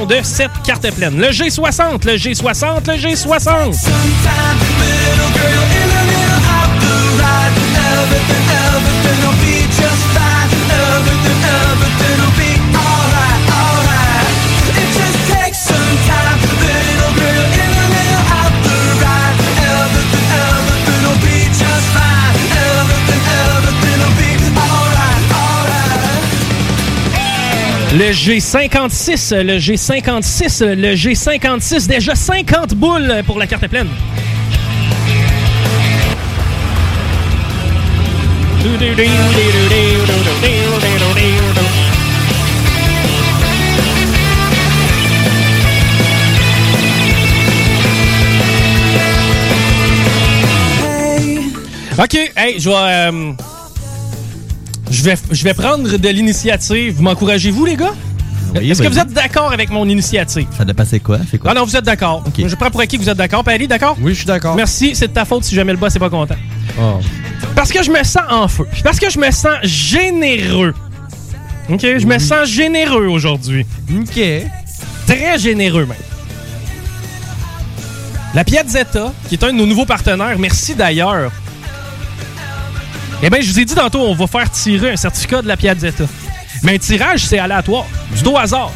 De cette carte pleine. Le G60, le G60, le G60. Le G56, le G56, le G56, déjà 50 boules pour la carte pleine. OK, hey, je vais... euh, je vais, je vais prendre de l'initiative. Vous m'encouragez-vous, les gars? Oui, Est-ce que vous êtes d'accord avec mon initiative? Ça dépend c'est quoi? C'est quoi? Ah non, vous êtes d'accord. Je prends pour acquis que vous êtes d'accord. Pali, d'accord? Oui, je suis d'accord. Merci, c'est de ta faute si jamais le boss n'est pas content. Oh. Parce que je me sens en feu. Parce que je me sens généreux. OK? Je me sens généreux aujourd'hui. OK. Très généreux, même. La Piazzetta, qui est un de nos nouveaux partenaires, merci d'ailleurs. Eh bien, je vous ai dit tantôt, on va faire tirer un certificat de la Piazzetta. Mais un tirage, c'est aléatoire. Du dos au hasard.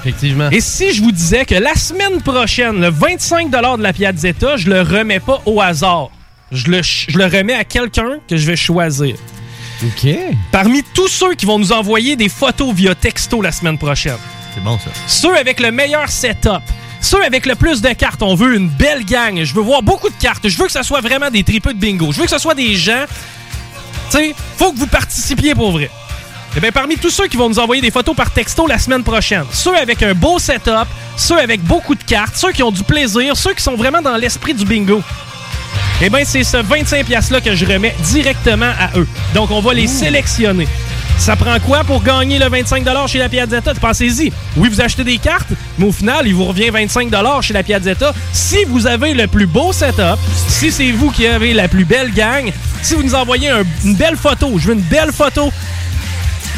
Effectivement. Et si je vous disais que la semaine prochaine, le 25 de la Piazzetta, je le remets pas au hasard. Je le, je le remets à quelqu'un que je vais choisir. OK. Parmi tous ceux qui vont nous envoyer des photos via texto la semaine prochaine. C'est bon, ça. Ceux avec le meilleur setup. Ceux avec le plus de cartes. On veut une belle gang. Je veux voir beaucoup de cartes. Je veux que ce soit vraiment des tripeux de bingo. Je veux que ce soit des gens. Tu sais, faut que vous participiez pour vrai. Eh bien, parmi tous ceux qui vont nous envoyer des photos par texto la semaine prochaine, ceux avec un beau setup, ceux avec beaucoup de cartes, ceux qui ont du plaisir, ceux qui sont vraiment dans l'esprit du bingo. Eh bien, c'est ce 25$-là que je remets directement à eux. Donc, on va les sélectionner. Ça prend quoi pour gagner le 25$ chez la Piazzetta? Pensez-y. Oui, vous achetez des cartes, mais au final, il vous revient 25$ chez la Piazzetta si vous avez le plus beau setup, si c'est vous qui avez la plus belle gang, si vous nous envoyez un- une belle photo, je veux une belle photo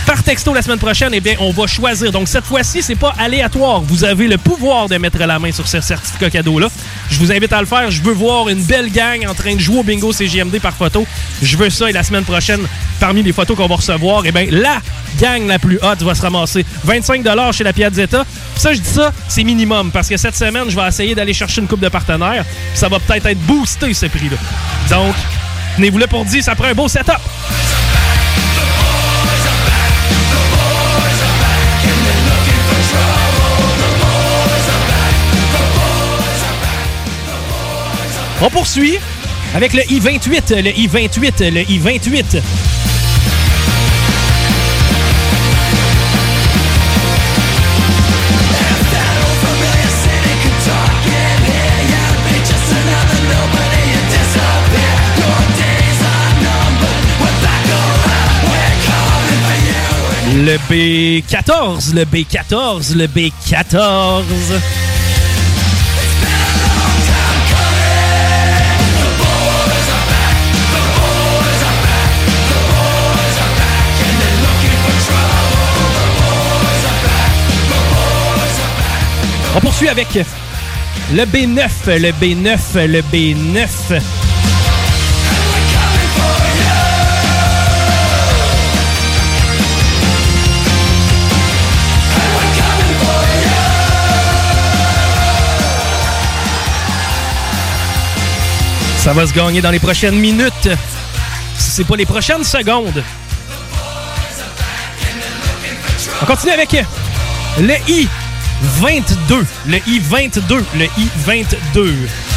par texto la semaine prochaine, eh bien, on va choisir. Donc, cette fois-ci, c'est pas aléatoire. Vous avez le pouvoir de mettre la main sur ce certificat cadeau-là. Je vous invite à le faire. Je veux voir une belle gang en train de jouer au bingo CGMD par photo. Je veux ça. Et la semaine prochaine, parmi les photos qu'on va recevoir, eh bien, la gang la plus haute va se ramasser 25 chez la Piazzetta. Puis ça, je dis ça, c'est minimum. Parce que cette semaine, je vais essayer d'aller chercher une coupe de partenaires. Ça va peut-être être boosté, ce prix-là. Donc, tenez-vous là pour dire, ça prend un beau setup. On poursuit avec le I-28, le I-28, le I-28. Le B14, le B14, le B14. On poursuit avec le B9, le B9, le B9. Ça va se gagner dans les prochaines minutes. Si c'est pas les prochaines secondes. On continue avec le I I-22. Le I-22. Le I-22.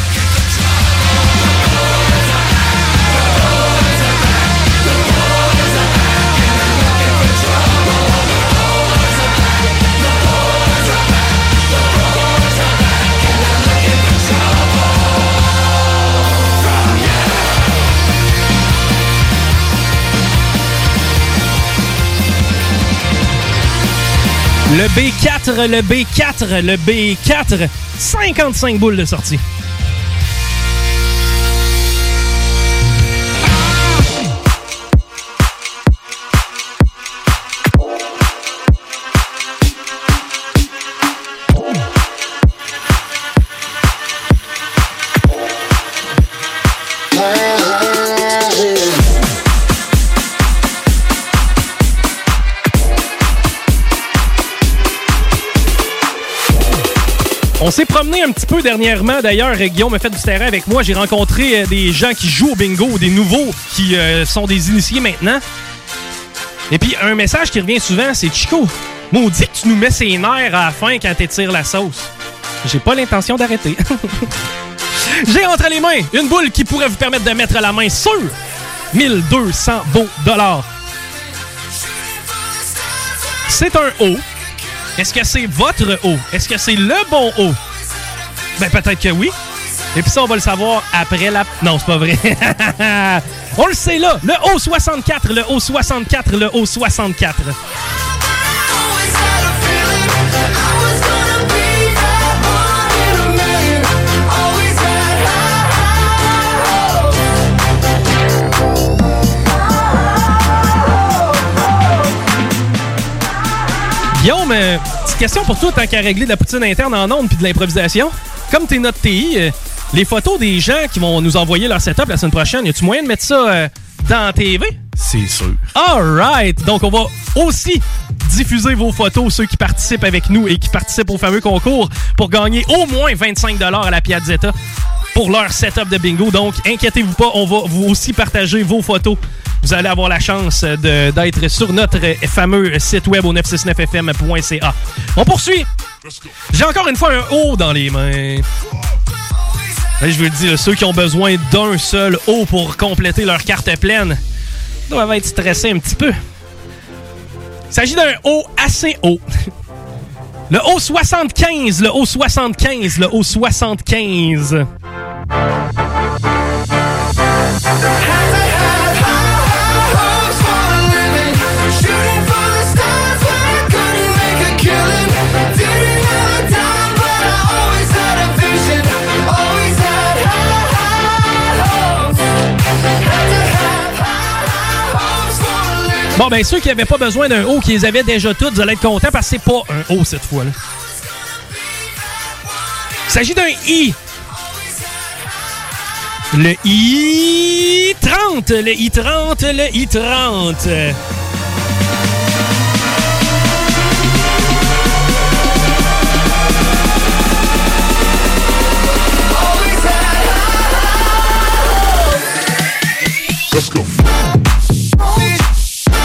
Le B4, le B4, le B4, 55 boules de sortie. S'est promené un petit peu dernièrement. D'ailleurs, Guillaume a fait du terrain avec moi. J'ai rencontré euh, des gens qui jouent au bingo, des nouveaux qui euh, sont des initiés maintenant. Et puis, un message qui revient souvent, c'est Chico, maudit que tu nous mets ses nerfs à la fin quand t'étires la sauce. J'ai pas l'intention d'arrêter. J'ai entre les mains une boule qui pourrait vous permettre de mettre la main sur 1200 beaux dollars. C'est un haut. Est-ce que c'est votre haut? Est-ce que c'est le bon haut? Ben peut-être que oui. Et puis ça, on va le savoir après la... Non, c'est pas vrai. on le sait là. Le haut 64, le haut 64, le haut 64. Guillaume, euh, petite question pour toi, tant qu'à régler de la poutine interne en ondes puis de l'improvisation. Comme t'es notre TI, euh, les photos des gens qui vont nous envoyer leur setup la semaine prochaine, y a-tu moyen de mettre ça euh, dans la TV? C'est sûr. Alright! Donc, on va aussi diffuser vos photos, ceux qui participent avec nous et qui participent au fameux concours pour gagner au moins 25 à la Piazzetta pour leur setup de bingo. Donc, inquiétez-vous pas, on va vous aussi partager vos photos. Vous allez avoir la chance d'être sur notre fameux site web au 969fm.ca. On poursuit. J'ai encore une fois un haut dans les mains. Je veux dire, ceux qui ont besoin d'un seul haut pour compléter leur carte pleine doivent être stressés un petit peu. Il s'agit d'un haut assez haut. Le haut 75, le haut 75, le haut 75. Bon, ben, ceux qui n'avaient pas besoin d'un haut, qui les avaient déjà toutes, vous allez être contents parce que c'est pas un haut cette fois-là. Il s'agit d'un I. Le I30, le I30, le I30.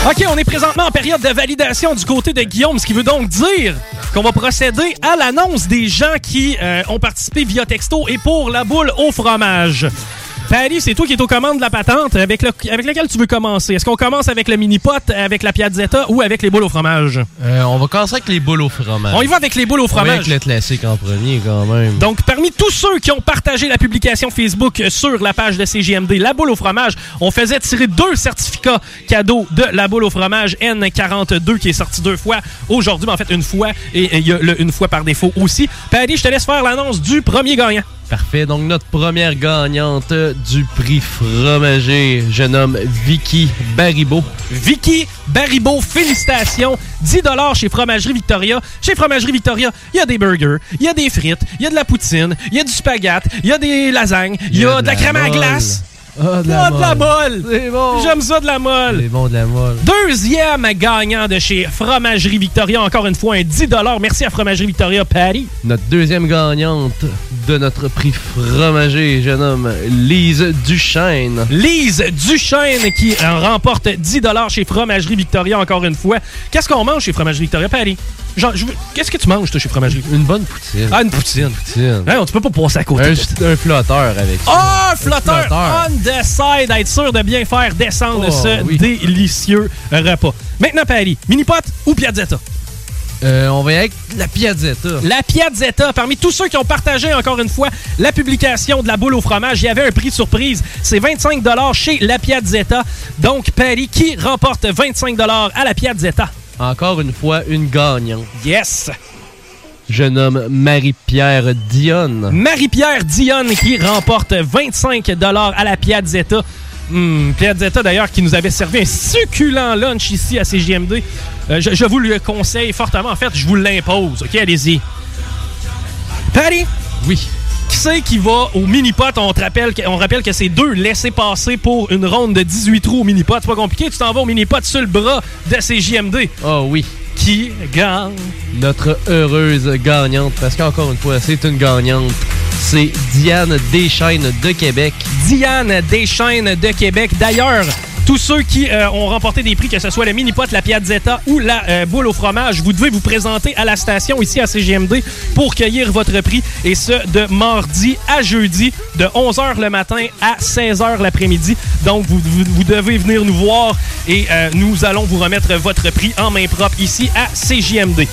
OK, on est présentement en période de validation du côté de Guillaume, ce qui veut donc dire qu'on va procéder à l'annonce des gens qui euh, ont participé via texto et pour la boule au fromage. Paris, c'est toi qui es aux commandes de la patente. Avec, le, avec lequel tu veux commencer? Est-ce qu'on commence avec le mini-pot, avec la piazzetta ou avec les boules au fromage? Euh, on va commencer avec les boules au fromage. On y va avec les boules au On va fromage. avec le classique en premier, quand même. Donc, parmi tous ceux qui ont partagé la publication Facebook sur la page de CGMD, la boule au fromage, on faisait tirer deux certificats cadeaux de la boule au fromage N42 qui est sorti deux fois aujourd'hui, mais en fait une fois et il y a le une fois par défaut aussi. Paddy, je te laisse faire l'annonce du premier gagnant. Parfait. Donc, notre première gagnante du prix fromager, je nomme Vicky Baribeau. Vicky Baribeau, félicitations. 10 chez Fromagerie Victoria. Chez Fromagerie Victoria, il y a des burgers, il y a des frites, il y a de la poutine, il y a du spaghette, il y a des lasagnes, il y, a de la crème à glace. Ah, de la molle! C'est bon. J'aime ça de la molle! C'est bon de la molle. Deuxième gagnant de chez Fromagerie Victoria. Encore une fois, un 10 Merci à Fromagerie Victoria, Patty. Notre deuxième gagnante de notre prix fromager, je nomme Lise Duchesne. Lise Duchesne qui euh, remporte 10 chez Fromagerie Victoria, encore une fois. Qu'est-ce qu'on mange chez Fromagerie Victoria, Patty? Genre, je veux- Qu'est-ce que tu manges, toi, chez Fromagerie? Une bonne poutine. Ah, une poutine. poutine. Hein, tu peux pas passer à côté. Un, un flotteur avec ça. Ah, un flotteur, flotteur. Side, être sûr de bien faire descendre Oh, ce oui. délicieux repas. Maintenant, Patty, mini-pot ou piazzetta? Euh, on va y aller avec la piazzetta. La Piazzetta, parmi tous ceux qui ont partagé encore une fois la publication de la boule au fromage, il y avait un prix surprise. C'est 25 chez La Piazzetta. Donc, Paris, qui remporte 25 à la Piazzetta? Encore une fois, une gagnante. Yes! Je nomme Marie-Pierre Dionne. Marie-Pierre Dionne qui remporte 25 à la Piazzetta. Hmm, Piazzetta d'ailleurs qui nous avait servi un succulent lunch ici à CGMD. Euh, je, je vous le conseille fortement. En fait, je vous l'impose. OK, allez-y. Patty? Oui. Qui c'est qui va au mini-pot? On, te rappelle on rappelle que c'est deux laissés passer pour une ronde de 18 trous au mini-pot. C'est pas compliqué, tu t'en vas au mini-pot sur le bras de CJMD. Oh oui. Qui gagne? Notre heureuse gagnante, parce qu'encore une fois, c'est une gagnante. C'est Diane Deschaines de Québec. Diane Deschaines de Québec. D'ailleurs, tous ceux qui euh, ont remporté des prix, que ce soit le mini-pot, la Piazzetta ou la euh, boule au fromage, vous devez vous présenter à la station ici à CGMD pour cueillir votre prix. Et ce, de mardi à jeudi, de 11h le matin à 16h l'après-midi. Donc, vous, devez venir nous voir et euh, nous allons vous remettre votre prix en main propre ici à CJMD.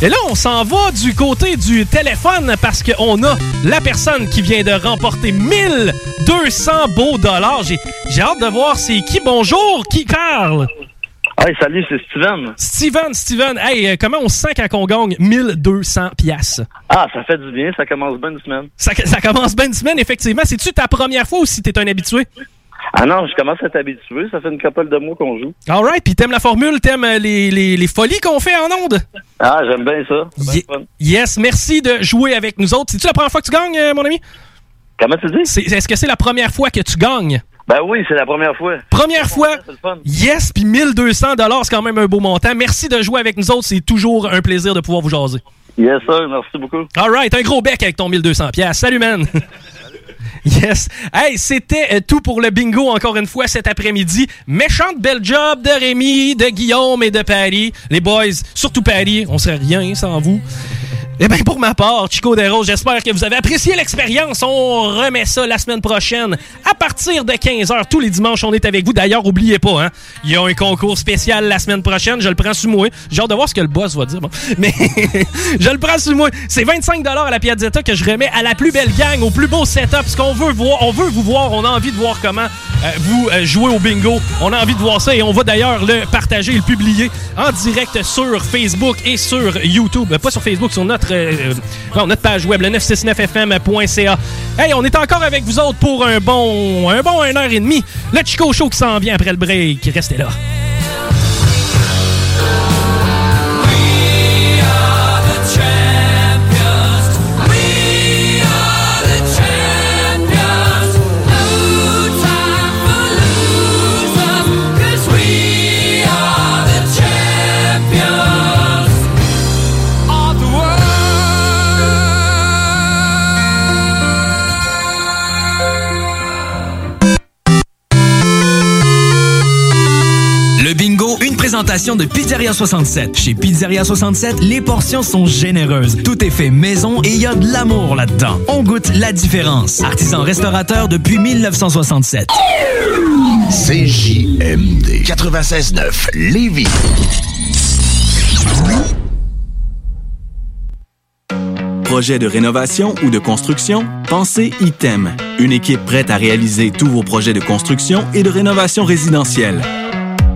Et là, on s'en va du côté du téléphone parce qu'on a la personne qui vient de remporter 1200 beaux dollars. J'ai, j'ai hâte de voir c'est qui. Bonjour, qui parle? Hey, salut, c'est Steven. Steven, Steven, hey, euh, comment on se sent quand on gagne 1200 piastres? Ah, ça fait du bien, ça commence bien une semaine. Ça, ça commence bien une semaine, effectivement. C'est-tu ta première fois ou si t'es un habitué? Ah non, je commence à être habitué, ça fait une couple de mois qu'on joue. All right, puis t'aimes la formule, t'aimes euh, les, les, les folies qu'on fait en ondes? Ah, j'aime bien ça. bien yes, merci de jouer avec nous autres. C'est-tu la première fois que tu gagnes, euh, mon ami? Comment tu dis? Est-ce que c'est la première fois que tu gagnes? Ben oui, c'est la première fois. Première fois, fun. yes, puis 1200 dollars, c'est quand même un beau montant. Merci de jouer avec nous autres, c'est toujours un plaisir de pouvoir vous jaser. Yes, sir, merci beaucoup. All right, un gros bec avec ton 1200 pièces. Salut man. Yes. Hey, c'était euh, tout pour le bingo encore une fois cet après-midi. Méchante belle job de Rémi, de Guillaume et de Paris. Les boys, surtout Paris, on serait rien sans vous. Eh bien, pour ma part, Chico Desroses, j'espère que vous avez apprécié l'expérience. On remet ça la semaine prochaine à partir de 15h. Tous les dimanches, on est avec vous. D'ailleurs, oubliez pas, hein, il y a un concours spécial la semaine prochaine. Je le prends sous moi. J'ai hâte de voir ce que le boss va dire. bon. Mais je le prends sous moi. C'est 25 à la Piazzetta que je remets à la plus belle gang, au plus beau setup. Ce qu'on veut voir, on veut vous voir. On a envie de voir comment euh, vous euh, jouez au bingo. On a envie de voir ça et on va d'ailleurs le partager et le publier en direct sur Facebook et sur YouTube. Euh, Pas sur Facebook, sur notre, euh, notre page web, le 969fm.ca. Hey, on est encore avec vous autres pour un bon, un bon 1 heure et demie. Le Chico Show qui s'en vient après le break. Restez là. Présentation de Pizzeria 67. Chez Pizzeria 67, les portions sont généreuses. Tout est fait maison et il y a de l'amour là-dedans. On goûte la différence. Artisan restaurateur depuis 1967. CJMD 96.9 Lévis. Projet de rénovation ou de construction? Pensez ITEM. Une équipe prête à réaliser tous vos projets de construction et de rénovation résidentielle.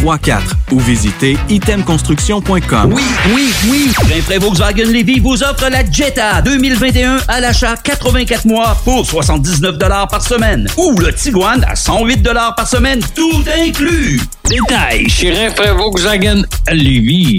418-454-8834 ou visitez itemconstruction.com. Oui, oui, oui! Rainfray Volkswagen Levy vous offre la Jetta 2021 à l'achat 84 mois pour 79 par semaine. Ou le Tiguan à 108 par semaine, tout inclus. Détail chez Rainfray Volkswagen Levy.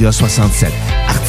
Pizzeria 67,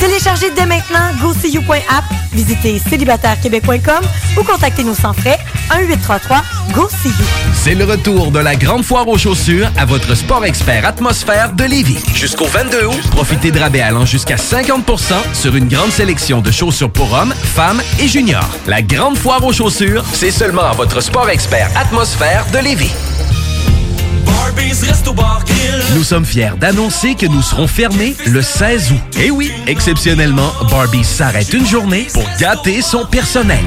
Téléchargez dès maintenant GoSeeYou.app, visitez célibatairequebec.com ou contactez-nous sans frais 1-833-GO-SEE-YOU. C'est le retour de la grande foire aux chaussures à votre sport expert atmosphère de Lévis. Jusqu'au 22 août, profitez de rabais allant jusqu'à 50% sur une grande sélection de chaussures pour hommes, femmes et juniors. La grande foire aux chaussures, c'est seulement à votre sport expert atmosphère de Lévis. Nous sommes fiers d'annoncer que nous serons fermés le 16 août. Et oui, exceptionnellement, Barbie s'arrête une journée pour gâter son personnel.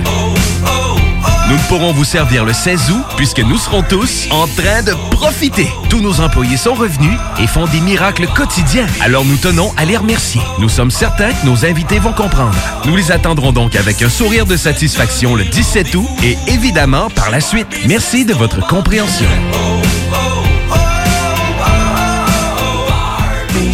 Nous ne pourrons vous servir le 16 août puisque nous serons tous en train de profiter. Tous nos employés sont revenus et font des miracles quotidiens. Alors nous tenons à les remercier. Nous sommes certains que nos invités vont comprendre. Nous les attendrons donc avec un sourire de satisfaction le 17 août et évidemment par la suite. Merci de votre compréhension.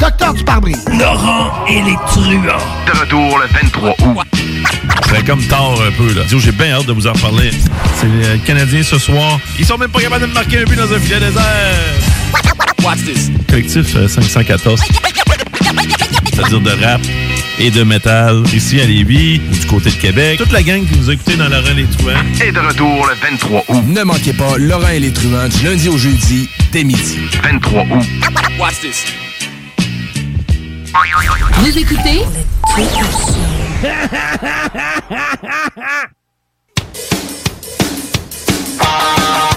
Docteur du pare-brise. Laurent et les truands. De retour le 23 août. C'est comme tard un peu, là. J'ai bien hâte de vous en reparler. C'est les Canadiens ce soir. Ils sont même pas capables de me marquer un but dans un filet désert. Watch this. Collectif euh, 514. C'est-à-dire de rap et de métal ici à Lévis ou du côté de Québec. Toute la gang qui nous a écoutés dans Laurent et les Truands. Et de retour le 23 août. Ne manquez pas Laurent et les Truands du lundi au jeudi dès midi. 23 août. Watch this. Vous écoutez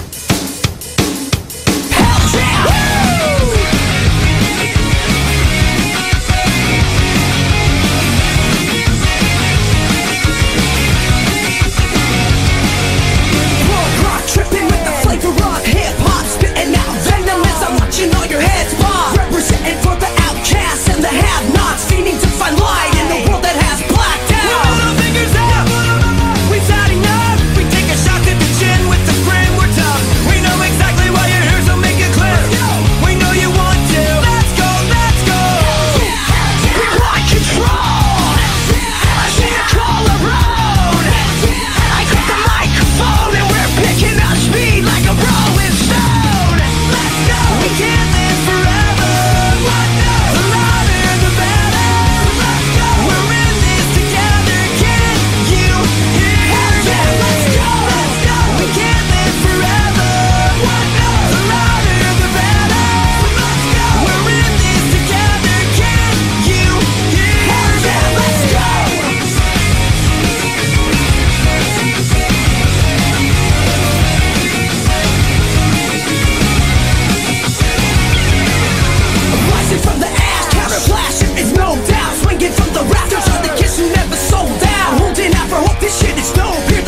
It's no people.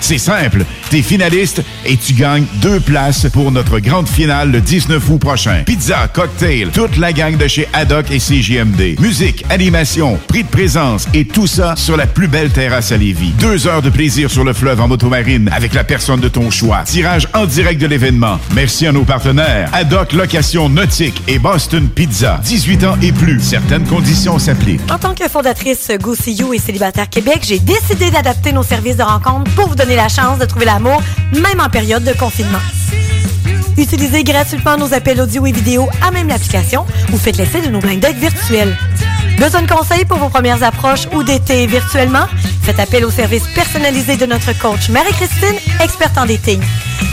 C'est simple, t'es finaliste et tu gagnes deux places pour notre grande finale le 19 août prochain. Pizza, cocktail, toute la gang de chez Haddock et CJMD. Musique, animation, prix de présence et tout ça sur la plus belle terrasse à Lévis. Deux heures de plaisir sur le fleuve en motomarine avec la personne de ton choix. Tirage en direct de l'événement. Merci à nos partenaires. Haddock Location Nautique et Boston Pizza. 18 ans et plus. Certaines conditions s'appliquent. En tant que fondatrice Go See You et Célibataire Québec, j'ai décidé d'adapter nos services de rencontre pour vous donner la chance de trouver l'amour, même en période de confinement. Utilisez gratuitement nos appels audio et vidéo à même l'application ou faites l'essai de nos blind dates virtuels. Besoin de conseils pour vos premières approches ou d'été virtuellement? Faites appel au service personnalisé de notre coach Marie-Christine, experte en dating.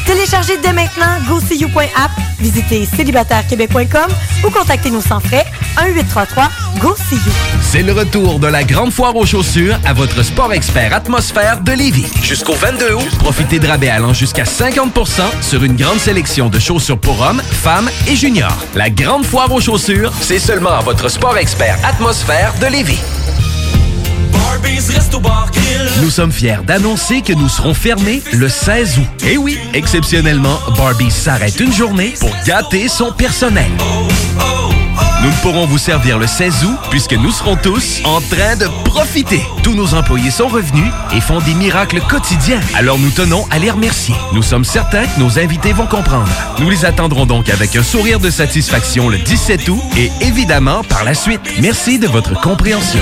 Téléchargez dès maintenant GoSeeYou.app, visitez célibatairequebec.com ou contactez-nous sans frais 1-833-GO-SEE-YOU. C'est le retour de la grande foire aux chaussures à votre sport expert atmosphère de Lévis. Jusqu'au 22 août, profitez de rabais allant jusqu'à 50% sur une grande sélection de chaussures pour hommes, femmes et juniors. La grande foire aux chaussures, c'est seulement à votre sport expert atmosphère de Lévis. Nous sommes fiers d'annoncer que nous serons fermés le 16 août. Et oui, exceptionnellement, Barbie s'arrête une journée pour gâter son personnel. Nous ne pourrons vous servir le 16 août puisque nous serons tous en train de profiter. Tous nos employés sont revenus et font des miracles quotidiens. Alors nous tenons à les remercier. Nous sommes certains que nos invités vont comprendre. Nous les attendrons donc avec un sourire de satisfaction le 17 août et évidemment par la suite. Merci de votre compréhension.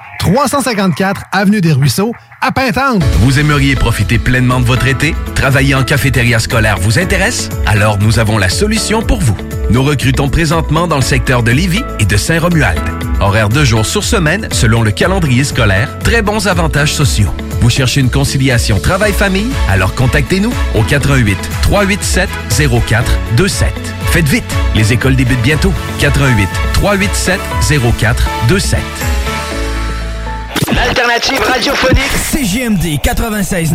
354 Avenue des Ruisseaux, à Pintante. Vous aimeriez profiter pleinement de votre été? Travailler en cafétéria scolaire vous intéresse? Alors nous avons la solution pour vous. Nous recrutons présentement dans le secteur de Lévis et de Saint-Romuald. Horaire de jour sur semaine selon le calendrier scolaire, très bons avantages sociaux. Vous cherchez une conciliation travail-famille? Alors contactez-nous au 88 387 0427. Faites vite, les écoles débutent bientôt. 88 387 0427. L'alternative radiophonique CGMD 96.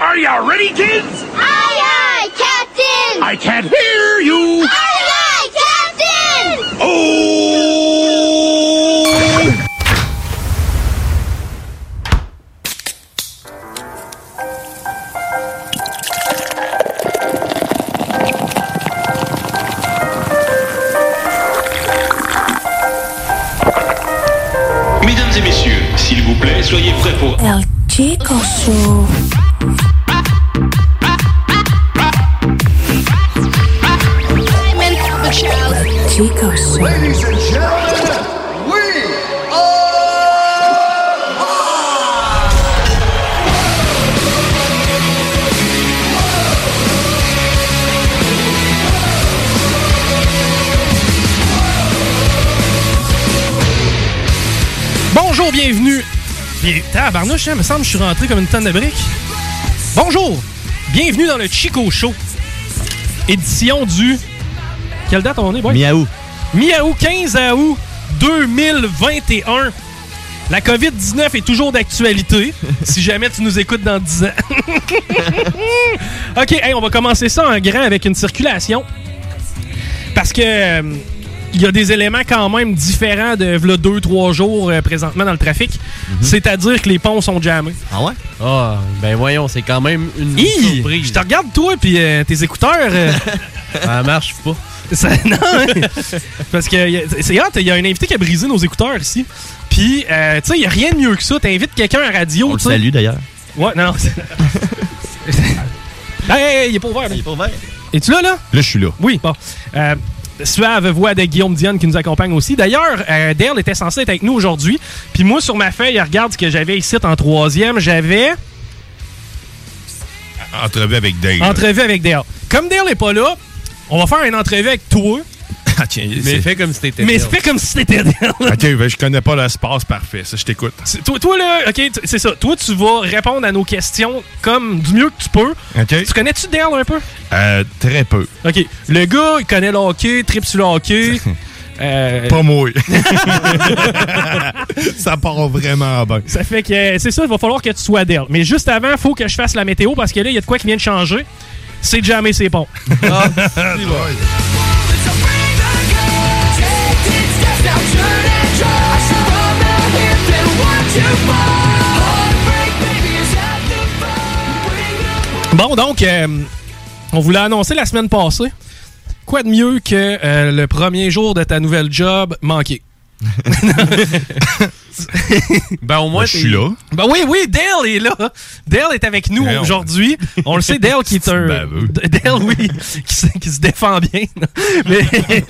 Are you ready, kids? Aye, aye, Captain! I can't hear you! Aye, aye, Captain! Oh! Plaît, soyez prêts pour... El Chico Show. Chico Show. Ladies and gentlemen, we Bonjour, bienvenue. Bien, tabarnouche, hein, me semble que je suis rentré comme une tonne de briques. Bonjour, bienvenue dans le Chico Show. Édition du... Quelle date on est, boy? Mi-août. Mi-août, 15 août 2021. La COVID-19 est toujours d'actualité, si jamais tu nous écoutes dans 10 ans. OK, hey, on va commencer ça en grand avec une circulation. Parce que euh, il y a des éléments quand même différents de 2-3 jours euh, présentement dans le trafic. C'est-à-dire que les ponts sont jammés. Ah ouais? Ah, ben voyons, c'est quand même une Hi! surprise. Je te regarde, toi, puis euh, tes écouteurs. euh, Ça marche pas. ça- non, hein? Parce que c'est hot, il y a un invité qui a brisé nos écouteurs ici. Puis, euh, tu sais, il n'y a rien de mieux que ça. T'invites quelqu'un à radio. On le salue d'ailleurs. Ouais, non, hey, hey, hey, il est pas ouvert. Il est pas ouvert. Es-tu là, là? Là, je suis là. Oui, bon. Suave voix de Guillaume Dionne qui nous accompagne aussi. D'ailleurs, euh, Dale était censé être avec nous aujourd'hui. Puis moi, sur ma feuille, regarde ce que j'avais ici en troisième. J'avais Entrevue avec Dave. entrevue avec Dale. Comme Dale n'est pas là, on va faire une entrevue avec toi. Ah, tiens, Mais c'est- fais comme si t'étais. Mais fais comme si c'était Dale. OK, ben, je connais pas l'espace parfait. Ça, je t'écoute. Toi, toi, là, OK, c'est ça. Toi, tu vas répondre à nos questions comme du mieux que tu peux. OK. Tu connais-tu Dale un peu? Euh, très peu. OK. Le gars, il connaît le hockey, trip sur le hockey. Euh, Pas moi. ça part vraiment bien. Ça fait que euh, c'est ça, il va falloir que tu sois Dale. Mais juste avant, il faut que je fasse la météo parce que là, il y a de quoi qui vient de changer. C'est jamais c'est bon. Bon, donc, euh, on vous l'a annoncé la semaine passée. Quoi de mieux que euh, le premier jour de ta nouvelle job manqué? ben au moins, je suis là. Ben oui, oui, Dale est là. Dale est avec nous aujourd'hui. On le sait, Dale qui est un... baveux. Dale, oui, qui se, qui se défend bien. Mais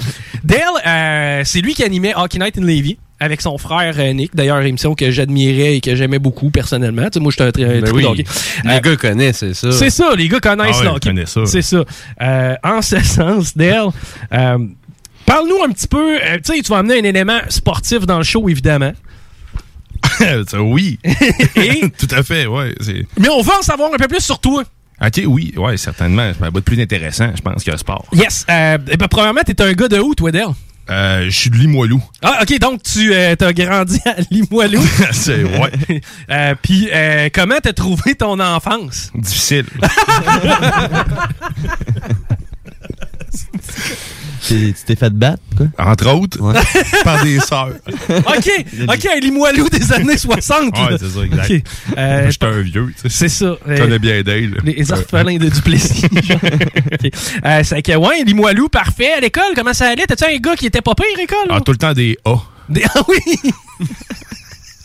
Dale, euh, c'est lui qui animait Hockey Night in Levy avec son frère euh, Nick. D'ailleurs, émission que j'admirais et que j'aimais beaucoup personnellement. Tu sais, moi, j'étais un très Ben oui. Les Euh, gars connaissent, c'est ça. c'est ça, les gars connaissent Ah ouais, ça. C'est ça. Euh, en ce sens, Dale, parle-nous un petit peu. euh, tu sais, tu vas amener un élément sportif dans le show, évidemment. Ça, oui. Et- Tout à fait, ouais. Mais on veut en savoir un peu plus sur toi. OK, oui, ouais, certainement. C'est un bout de plus intéressant, je pense, que le sport. Yes. Euh, ben, premièrement, t'es un gars de où, toi, Dale? Euh, je suis de Limoilou. Ah, ok, donc tu euh, as grandi à Limoilou. C'est- ouais. Euh, Puis, euh, comment t'as trouvé ton enfance? Difficile. Tu t'es fait battre, quoi? Entre autres, par des sœurs. ok, ok, un Limoilou des années 60. Ouais, c'est ça, exact. Ok. Euh, J'étais un vieux, tu sais. c'est ça. Je Euh, connais bien Dale. Les orphelins de Duplessis. genre. Ok. Euh, c'est que, ouais, Limoilou, parfait. À l'école, comment ça allait? T'as-tu un gars qui était pas pire à l'école? Ah, tout le temps des A. Des- Ah oui!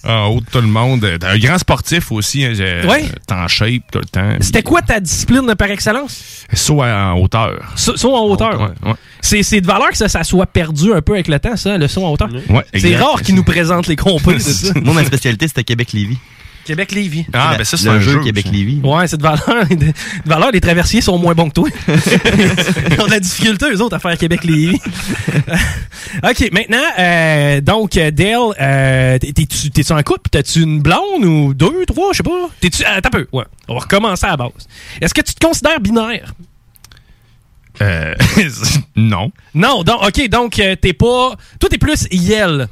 En haut de tout le monde. T'es un grand sportif aussi. Hein, Ouais. T'es en shape tout le temps. C'était quoi ta discipline par excellence? Saut en hauteur. Sa- Saut en hauteur. Ouais, ouais. C'est c'est de valeur que ça, ça soit perdu un peu avec le temps, ça, le saut en hauteur? Ouais, c'est rare qu'ils nous présentent les compos. Moi, ma spécialité, c'était Québec-Lévis. Québec-Lévis. Ah, la- ben ça, c'est un jeu jeu. Québec-Lévis. Ouais, c'est de valeur. De, de valeur, les traversiers sont moins bons que toi. Ils ont de la difficulté, eux autres, à faire Québec-Lévis. OK, maintenant, euh, donc, euh, Dale, euh, t'es- t'es-tu t'es-tu en couple? T'as-tu une blonde ou deux, trois, je sais pas? T'es-tu... Attends un peu, ouais. On va recommencer à la base. Est-ce que tu te considères binaire? Euh, non. Non, donc, OK, donc, t'es pas... Toi, t'es plus Yel.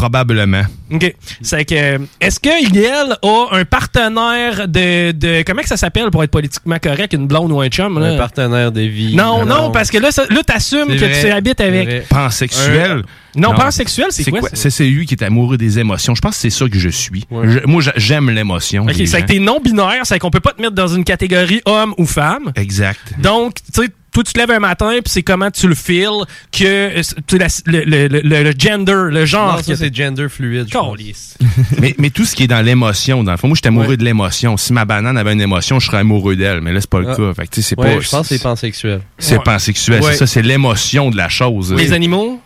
Probablement. OK. C'est que, est-ce que Yel a un partenaire de, de. Comment que ça s'appelle pour être politiquement correct, une blonde ou un chum? Là? Un partenaire de vie. Non, non, parce que là, ça- là t'assumes que vrai, tu habites avec. Pansexuel? Non, pansexuel, c'est quoi? C'est c'est lui qui est amoureux des émotions. Je pense que c'est ça que je suis. Je- moi, j'a- j'aime l'émotion. Ok, c'est que t'es non-binaire, c'est qu'on peut pas te mettre dans une catégorie homme ou femme. Exact. Donc, tu sais, toi, tu te lèves un matin, puis c'est comment tu le feels que euh, tu sais, la- le, le, le, le gender, le genre. Non, ça, que- c'est gender fluide. je pense. Câlisse. mais, mais tout ce qui est dans l'émotion, dans le fond, moi, j'étais amoureux de l'émotion. Si ma banane avait une émotion, je serais amoureux d'elle. Mais là, c'est pas le Ah. cas. Fait que, tu sais, c'est Ouais, pas. je pense que c'est pansexuel. C'est Ouais. pansexuel. Ouais. C'est ça, c'est l'émotion de la chose. Les animaux?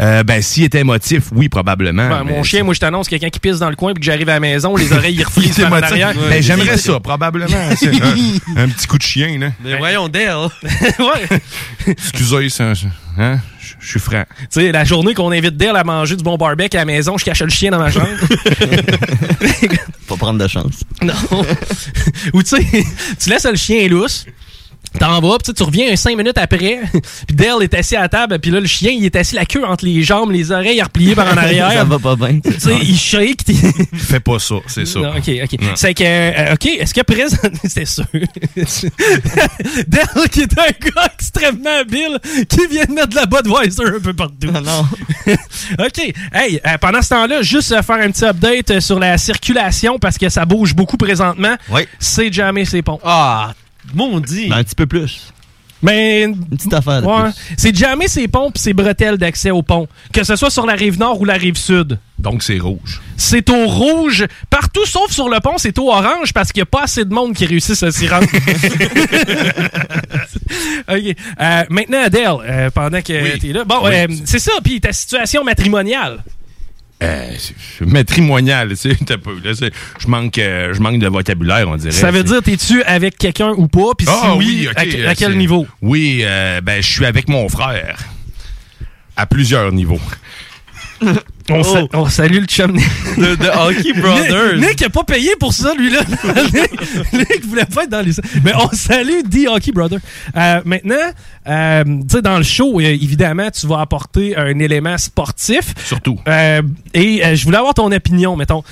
Euh, ben, s'il était émotif, oui, probablement. Ben, mon chien, moi, je t'annonce quelqu'un qui pisse dans le coin, puis que j'arrive à la maison, les oreilles, ils reflisent C'est par en émotif. arrière. Ben, j'aimerais ça, probablement. Un, un petit coup de chien, là. Mais voyons, Dale. ouais. Excusez, ça, hein? Je- Je suis franc. Tu sais, la journée qu'on invite Dale à manger du bon barbecue à la maison, je cache le chien dans ma chambre. Pas prendre de chance. non. Ou tu sais, tu laisses le chien lousse. T'en vas, puis tu reviens un 5 minutes après, puis Dale est assis à la table, puis là, le chien, il est assis la queue entre les jambes, les oreilles repliées par en arrière. Ça va pas bien. Tu sais, il shake. t'es- Fais pas ça, c'est ça. Non, ok, ok. Non. C'est que, euh, ok, est-ce que présent. C'était sûr. Dale, qui est un gars extrêmement habile, qui vient de mettre de la Budweiser un peu partout. non. ok. Hey, euh, pendant ce temps-là, juste euh, faire un petit update sur la circulation parce que ça bouge beaucoup présentement. Oui. C'est jamais c'est ponts. Ah, mon dit. Ben, un petit peu plus. Mais. Une petite affaire Ouais. C'est jamais ces ponts pis ces bretelles d'accès au pont. Que ce soit sur la rive nord ou la rive sud. Donc, c'est rouge. C'est au rouge. Partout sauf sur le pont, c'est au orange parce qu'il n'y a pas assez de monde qui réussissent à s'y rendre. OK. Euh, maintenant, Adèle, euh, pendant que Oui. t'es là. Bon, Oui. euh, c'est ça. Puis ta situation matrimoniale. Euh, c'est- matrimonial, tu sais, là, je manque, euh, je manque de vocabulaire, on dirait. Ça veut dire, t'es-tu avec quelqu'un ou pas? Puis si Ah oui, ok, à, euh, à quel niveau? Oui, euh, ben, je suis avec mon frère. À plusieurs niveaux. On, sa- Oh. on salue le chum. De, de Hockey Brothers. Nick, Nick a pas payé pour ça, lui-là. Nick, Nick voulait pas être dans les... Mais on salue The Hockey Brother. Euh, maintenant, euh, tu sais, dans le show, euh, évidemment, tu vas apporter un élément sportif. Surtout. Euh, et je voulais avoir ton opinion, mettons.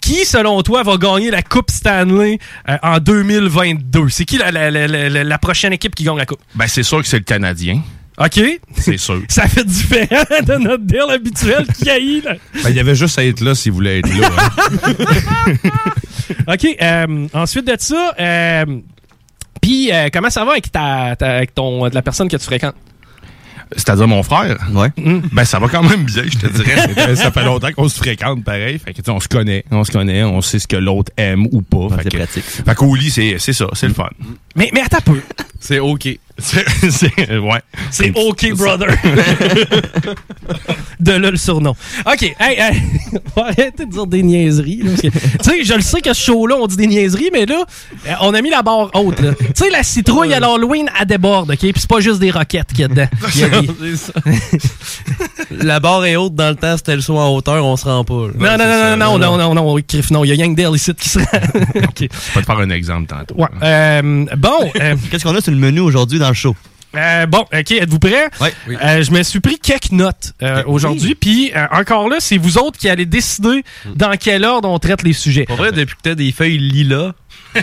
Qui, selon toi, va gagner la Coupe Stanley en 2022? C'est qui la, la- la- la- la prochaine équipe qui gagne la Coupe? Ben, c'est sûr que c'est le Canadien. OK? C'est sûr. Ça fait différent de notre deal habituel qui haït, là. Ben, il y avait juste à être là s'il voulait être là. hein. OK. euh, ensuite de ça, euh, puis euh, comment ça va avec, ta, ta- avec ton, la personne que tu fréquentes? C'est-à-dire mon frère? Ouais. Ben, ça va quand même bien, je te dirais. ça fait longtemps qu'on se fréquente pareil. Fait que, tu sais, on se connaît. On se connaît. On sait ce que l'autre aime ou pas. fait c'est que- pratique. Fait qu'au lit, c'est c'est ça. C'est le fun. Mais, mais attends un peu. C'est OK. C'est ouais. C'est OK Brother. de là le surnom. OK, hey, hey. on va arrêter de dire des niaiseries. Tu sais, je le sais que ce show-là, on dit des niaiseries, mais là, euh, on a mis la barre haute. Tu sais, la citrouille à l'Halloween, elle déborde, OK? Puis c'est pas juste des roquettes qu'il y a dedans. La barre est haute dans le temps, c'était le saut en hauteur, on se rend pas. Non, non, non, non, non, non, non, non, non, non, il y a Yangdale ici qui se rend. Je vais te faire un exemple tantôt. Euh, bon. Euh, Qu'est-ce qu'on a sur le menu aujourd'hui dans le show? Euh, bon, ok, êtes-vous prêts? Oui. Euh, je me suis pris quelques notes euh, aujourd'hui, puis encore là, c'est vous autres qui allez décider dans quel ordre on traite les sujets. Pour vrai, depuis que t'as des feuilles lilas,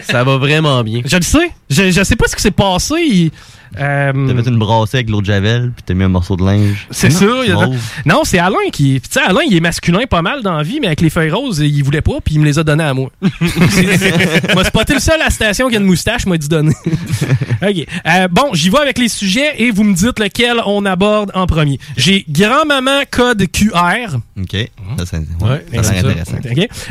ça va vraiment bien. Je le sais. Je, je sais pas ce qui s'est passé. il- euh, T'as fait une brassée avec l'eau de Javel, puis t'as mis un morceau de linge. c'est sûr. il y a-. Non, c'est Alain qui. Tu sais, Alain, il est masculin pas mal dans la vie, mais avec les feuilles roses, il voulait pas, puis il me les a données à moi. Moi, c'est pas le seul à la station qui a une moustache, m'a dit donner. OK. Euh, bon, j'y vais avec les sujets et vous me dites lequel on aborde en premier. J'ai grand-maman code QR. OK. Ça, c'est Ouais, intéressant.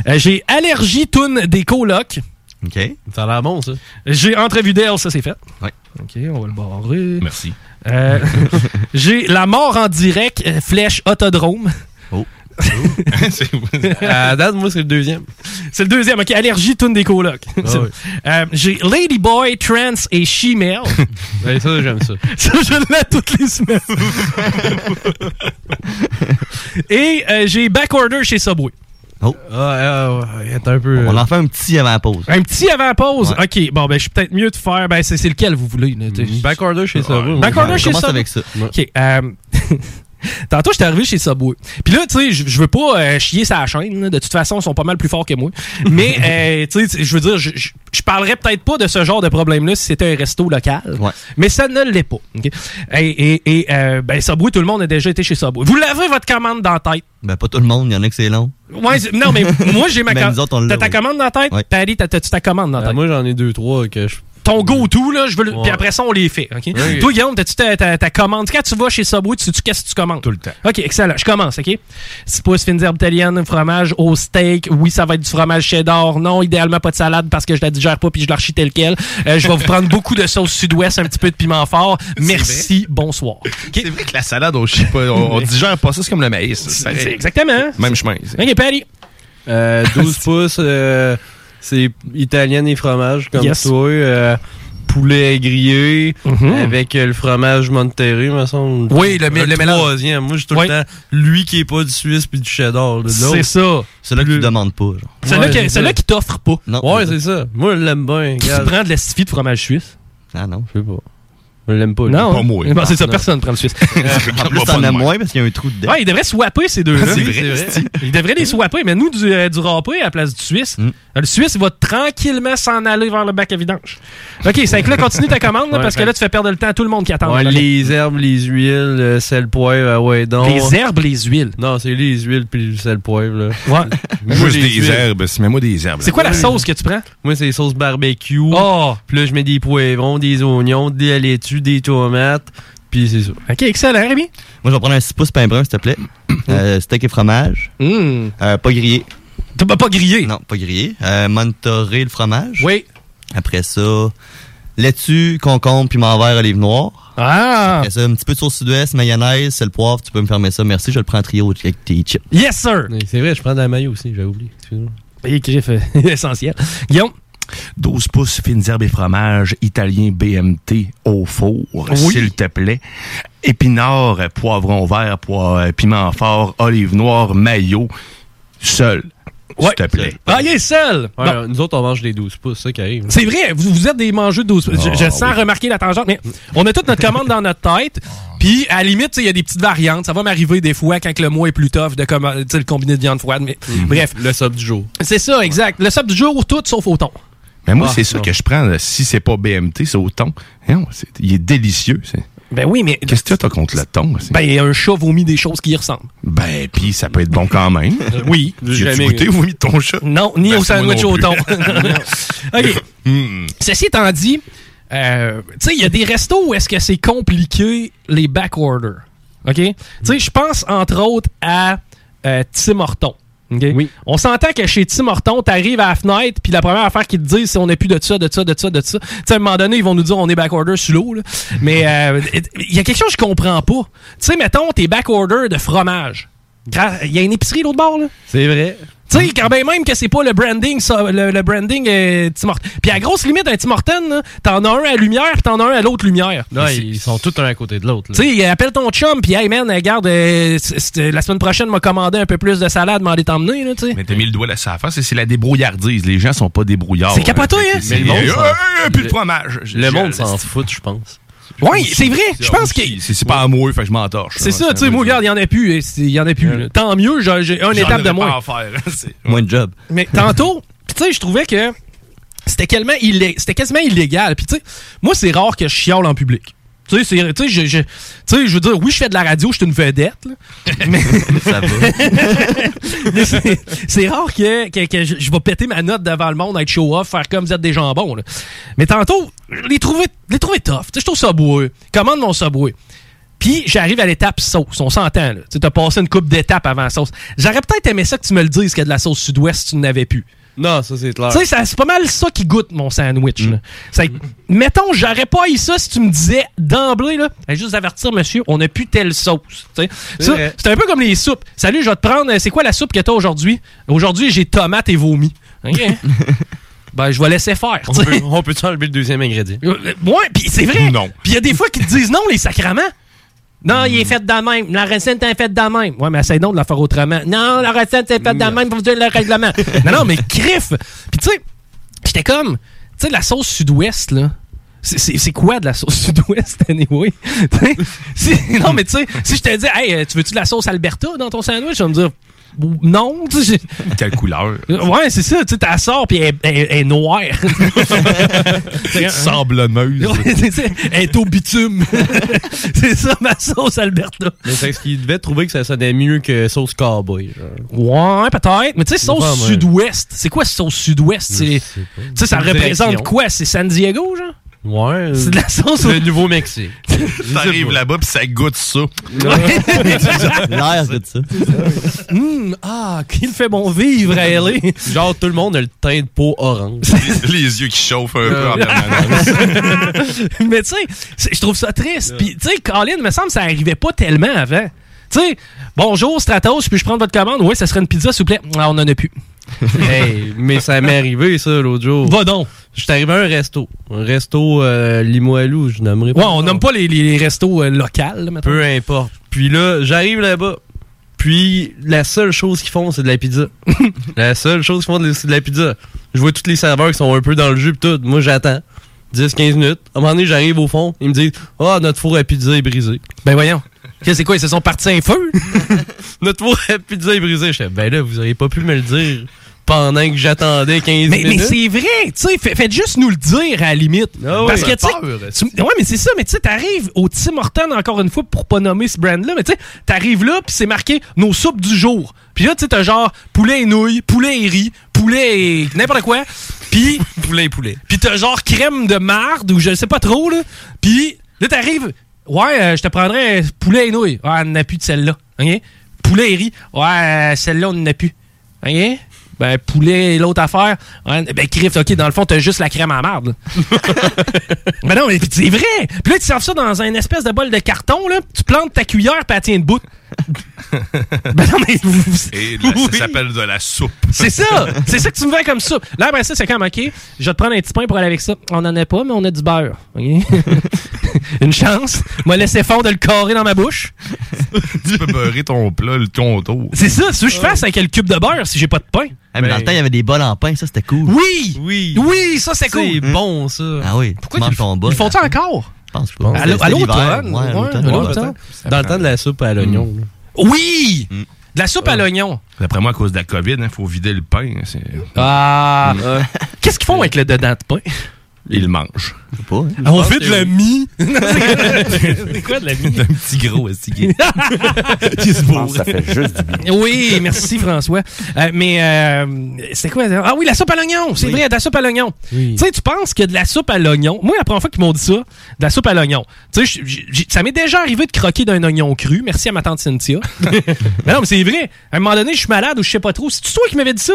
Euh, J'ai allergie toune des colocs. OK. Ça a l'air bon, ça. J'ai entrevue d'elle, ça c'est fait. Ouais. OK, on va le barrer. Merci. Euh, J'ai la mort en direct, euh, flèche autodrome. Oh. À date, moi, c'est le deuxième. C'est le deuxième. OK, allergie toune des colocs. C'est- ouais. Euh, J'ai Ladyboy, Trans et She-Mail. Ouais, ça, j'aime ça. ça, je l'ai toutes les semaines. et euh, j'ai Backorder chez Subway. Oh. Ah, ah, un peu. On euh, en fait un petit avant pause. Un petit avant-pause. Ouais. OK, bon, ben, je suis peut-être mieux de faire. Ben, c'est c'est lequel vous voulez. Backorder chez ça. Backorder On chez commence Subway. avec ça. OK. Tantôt, j'étais arrivé chez Subway. Puis là, tu sais, je veux pas euh, chier sa chaîne. là. De toute façon, ils sont pas mal plus forts que moi. Mais, euh, tu sais, je veux dire, je, parlerais peut-être pas de ce genre de problème-là si c'était un resto local. Ouais. Mais ça ne l'est pas. Et, et, et, euh, ben, Subway, tout le monde a déjà été chez Subway. Vous l'avez, votre commande dans la tête? Ben, pas tout le monde, il y en a que c'est long. Ouais, non, mais moi, j'ai ma Ben, commande. T'as l'a, ta commande dans la tête? Ouais. T'as- t'as-tu ta commande dans la Ah, tête? moi, j'en ai deux, trois que je. Ton go-to, là, je veux le- Ouais. Puis après ça, on les fait. OK? Oui. Toi, Guillaume, t'as-tu ta, ta, ta commande? Quand tu vas chez Subway, tu sais-tu qu'est-ce que tu commandes? Tout le temps. OK, excellent. Je commence, OK? 6 pouces fines herbes italiennes, fromage au steak. Oui, ça va être du fromage cheddar. Non, idéalement pas de salade parce que je la digère pas puis je l'archis tel quel. Euh, je vais vous prendre beaucoup de sauce sud-ouest, un petit peu de piment fort. Merci, bonsoir. C'est vrai que la salade, on chie pas. On, on digère pas ça, c'est comme le maïs. C'est pareil. C'est exactement. Même chemin. OK, Patty. Euh, 12 pouces, euh, c'est italienne et fromage, comme Yes. toi. euh, poulet grillé Mhm. avec euh, le fromage Monterrey, me semble. Oui, le- le mélange. troisième. Moi, j'ai tout Oui. le temps lui qui est pas du Suisse puis du cheddar. là. C'est ça. C'est là que tu demandes pas. Genre. Celui-là Ouais, qui, c'est celui-là ça. qui t'offre pas. Non. Ouais, c'est ça. Moi, je l'aime bien. Tu prends de la de fromage suisse? Ah non. Je sais pas. Je l'aime pas. lui. Non. Pas moi. Bon, c'est ça, Non. personne prend le suisse. En plus, t'en as moins parce qu'il y a un trou dedans. Ouais, ils devraient swapper ces deux-là. C'est vrai. Ils devraient les swapper, mais nous, du, euh, du râpé à la place du Suisse, Mm. euh, le Suisse va tranquillement s'en aller vers le bac à vidange. OK, c'est que là, continue ta commande, parce que là, tu fais perdre le temps à tout le monde qui attend. Les herbes, les huiles, le sel poivre, ah ouais, donc. Les herbes, les huiles. Non, c'est les huiles puis le sel poivre, là. Ouais. Juste des huiles. herbes. c'est- Mets-moi des herbes. C'est quoi la sauce que tu prends? Moi, c'est sauce barbecue. Oh! Puis là, je mets des poivrons, des oignons, des laitues, des tomates. Puis c'est ça. OK, excellent, Rémi. Moi, je vais prendre un 6 pouces pain brun, s'il te plaît. Euh, steak et fromage. Hum. Euh, pas grillé. T'as pas grillé? Non, pas grillé. Euh, Monterey, le fromage. Oui. Après ça, laitue, concombre, piment vert, olive noire. Ah! Après ça, un petit peu de sauce sud-ouest, mayonnaise, sel, poivre. Tu peux me fermer ça. Merci, je le prends en trio avec tes chips. Yes, sir! C'est vrai, je prends de la maillot aussi, j'avais oublié. Excuse-moi. Euh, essentiel. Guillaume? 12 pouces fines herbes et fromage italien BMT au four, s'il te plaît. Épinards, poivron vert, poi- euh, piment fort, olive noire, maillot, seul, s'il te plaît. Ah, il est seul! Ouais, Bon. Nous autres, on mange des 12 pouces, ça qui arrive. C'est vrai, vous, vous êtes des mangeux de 12 pouces. Je, Ah, je sens remarquer la tangente, mais on a toute notre commande dans notre tête. Puis, à la limite, il y a des petites variantes. Ça va m'arriver des fois quand le mois est plus tough de comme, le combiné de viande froide. Mais bref. Le sub du jour. C'est ça, exact. Le sub du jour, tout sauf au thon. Mais moi, Ah, c'est ça que je prends. là. Si c'est pas BMT, c'est au thon. Non, il est délicieux. c'est- Ben oui, mais. Qu'est-ce que tu as contre le thon? Ben, un chat vomit des choses qui y ressemblent. Ben, puis ça peut être bon quand même. oui. Tu as goûté vomi de ton chat? Non, ni Ben, au sandwich au thon. OK. Hmm. Ceci étant dit, euh, tu sais, il y a des restos où est-ce que c'est compliqué les back orders. OK? Tu sais, je pense entre autres à euh, Tim Horton. OK? On s'entend que chez Tim Horton, t'arrives à la fenêtre, puis la première affaire qu'ils te disent, c'est on n'a plus de ça, de ça, de ça, de ça. Tu sais, à un moment donné, ils vont nous dire on est back order sur l'eau. Mais euh, il y a quelque chose que je comprends pas. Tu sais, mettons, t'es back order de fromage. Il y a une épicerie l'autre bord, là? C'est vrai. Tu sais, quand bien même que c'est pas le branding, ça, le, le branding euh, Tim Hortons. Puis à grosse limite, un Tim Hortons, là, t'en as un à lumière, puis t'en as un à l'autre lumière. Là, ils sont tous un à côté de l'autre. là. Tu sais, appelle ton chum, puis hey man, regarde, euh, la semaine prochaine, m'a commandé un peu plus de salade, m'en t'emmener, là, tu sais. Mais t'as mis le doigt là sur la face, et c'est la débrouillardise. Les gens sont pas débrouillards. C'est capoté, hein? C'est- Mais le monde Euh, s'en- euh, plus de fromage. Le monde s'en fout, je pense. Oui, c'est vrai. Je pense que. C'est pas moi, fait que je m'entorche. C'est ça, tu sais, moi, regarde, il y en a plus. Il y en a plus. Tant mieux, j'ai j'ai un étape de moins. Moins de job. Mais tantôt, tu sais, je trouvais que c'était quasiment, illé- quasiment illégal. Puis tu sais, moi, c'est rare que je chiale en public. Tu sais, je, je- veux dire, oui, je fais de la radio, je suis une vedette. là. Mais, Ça va. c'est- rare que, que- que je, vais péter ma note devant le monde, être show-off, faire comme vous êtes des jambons. là. Mais tantôt, je les trouvais, les trouvais tough. Je suis au Subway. Commande mon Subway. Puis j'arrive à l'étape sauce. On s'entend. Tu as passé une coupe d'étapes avant sauce. J'aurais peut-être aimé ça que tu me le dises qu'il y a de la sauce sud-ouest si tu n'avais plus. Non, ça c'est clair. Tu sais, c'est pas mal ça qui goûte mon sandwich. là. Mettons, j'aurais pas eu ça si tu me disais d'emblée, là, juste avertir, monsieur, on n'a plus telle sauce. Tu sais. C'est un peu comme les soupes. Salut, je vais te prendre. euh, C'est quoi la soupe que t'as aujourd'hui? Aujourd'hui, j'ai tomate et vomi. Ben, je vais laisser faire. On peut, on peut enlever le deuxième ingrédient? Euh, Ouais, puis c'est vrai. Non. Puis il y a des fois qui te disent non, les sacrements. Non, il est fait de même. La recette est faite de même. Ouais, mais essaye donc de la faire autrement. Non, la recette est faite de même pour vous dire le règlement. non, non, mais crif. Puis tu sais, j'étais comme, tu sais, la sauce sud-ouest, là. C'est- quoi de la sauce sud-ouest, anyway? Non, mais tu sais, si je te dis, hey, euh, tu veux-tu de la sauce Alberta dans ton sandwich? Tu vas me dire, non. tu sais, Quelle couleur? Ouais, c'est ça. Tu sais, t'as sort puis elle, elle- elle est noire. Sablonneuse. Ouais, c'est ça. Elle est au bitume. c'est ça ma sauce Alberta. Mais c'est ce qu'il devait trouver que ça sonnait mieux que sauce cowboy. genre. Ouais, peut-être. Mais tu sais, sauce sud-ouest. C'est quoi sauce sud-ouest? C'est- Tu sais, ça représente direction. quoi? C'est San Diego, genre? Ouais. C'est de la sauce Le Nouveau-Mexique. T'arrives là-bas pis ça goûte ça. L'air de ça. Hum, ah, qu'il fait bon vivre à LA. Genre, tout le monde a le teint de peau orange. Les yeux qui chauffent un peu en permanence. Mais tu sais, je trouve ça triste. Puis, tu sais, Colin, me semble que ça arrivait pas tellement avant. Tu sais, bonjour Stratos, puis je prends votre commande. Oui, ça serait une pizza, s'il vous plaît. Ah, on en a plus. hey, mais ça m'est arrivé, ça, l'autre jour. Va donc. Je suis arrivé à un resto. Un resto euh, Limoilou, je nommerai pas. Ouais, on nomme pas les, les- les restos euh, locaux, là, mettons. Peu importe. Puis là, j'arrive là-bas. Puis la seule chose qu'ils font, c'est de la pizza. la seule chose qu'ils font, c'est de la pizza. Je vois tous les serveurs qui sont un peu dans le jus pis tout. Moi, j'attends. 10-15 minutes. À un moment donné, j'arrive au fond. Ils me disent Ah, notre four à pizza est brisé. Ben voyons. Qu'est-ce que c'est quoi? Ils se sont partis un feu? notre four à pizza est brisé. Je fais Ben là, vous auriez pas pu me le dire pendant que j'attendais 15 Mais, mais minutes. c'est vrai, tu sais, fait- faites juste nous le dire à la limite. Ah Parce que, tu sais, ouais, mais c'est ça, mais tu sais, t'arrives au Tim Hortons, encore une fois, pour pas nommer ce brand-là, mais tu sais, t'arrives là, puis c'est marqué nos soupes du jour. Puis là, tu sais, t'as genre poulet et nouilles, poulet et riz, poulet et n'importe quoi. Puis. poulet et poulet. Puis t'as genre crème de marde, ou je sais pas trop, là. Puis là, t'arrives, ouais, euh, je te prendrais poulet et nouilles. Ouais, on n'a plus de celle-là. Poulet et riz. Ouais, euh, celle-là, on n'en a plus. Ben, poulet et l'autre affaire. Ouais, ben, crif, OK, dans le fond, t'as juste la crème à marde. là. ben non, mais c'est vrai. Puis là, tu serves ça dans un espèce de bol de carton, là. Tu plantes ta cuillère, puis elle tient debout. ben non, mais... Et là, Oui. ça s'appelle de la soupe. C'est ça! C'est ça que tu me fais comme ça. Là, après ça, c'est comme, OK, je vais te prendre un petit pain pour aller avec ça. On en a pas, mais on a du beurre. OK? Une chance. M'a laissé fondre le carré dans ma bouche. tu peux beurrer ton plat, le contour. C'est ça, ce que je fasse avec le cube de beurre si j'ai pas de pain? Ah, mais dans le temps, il y avait des bols en pain, ça, c'était cool. Oui! Oui! Oui, ça, c'est cool. C'est bon, ça. Ah oui, Pourquoi tu manges ton bol. Ils font ça encore? Je pense pas. À l'automne. Dans le temps de la soupe à l'oignon. là. Oui! De la soupe à l'oignon. D'après moi, à cause de la COVID, il faut vider le pain. Ah! Qu'est-ce qu'ils font avec le dedans de pain? Le mangent. Pas, hein. On fait de la mie? c'est quoi de la mie? Un petit gros aussi. qui se bourre. Ça fait juste du bien. Oui, merci François. Euh, mais euh, c'est quoi? Ah oui, la soupe à l'oignon. C'est vrai, de la soupe à l'oignon. Tu sais, tu penses que de la soupe à l'oignon. Moi, la première fois qu'ils m'ont dit ça, de la soupe à l'oignon. Tu sais, ça m'est déjà arrivé de croquer d'un oignon cru. Merci à ma tante Cynthia. mais non, mais c'est vrai. À un moment donné, je suis malade ou je sais pas trop. C'est toi qui m'avais dit ça?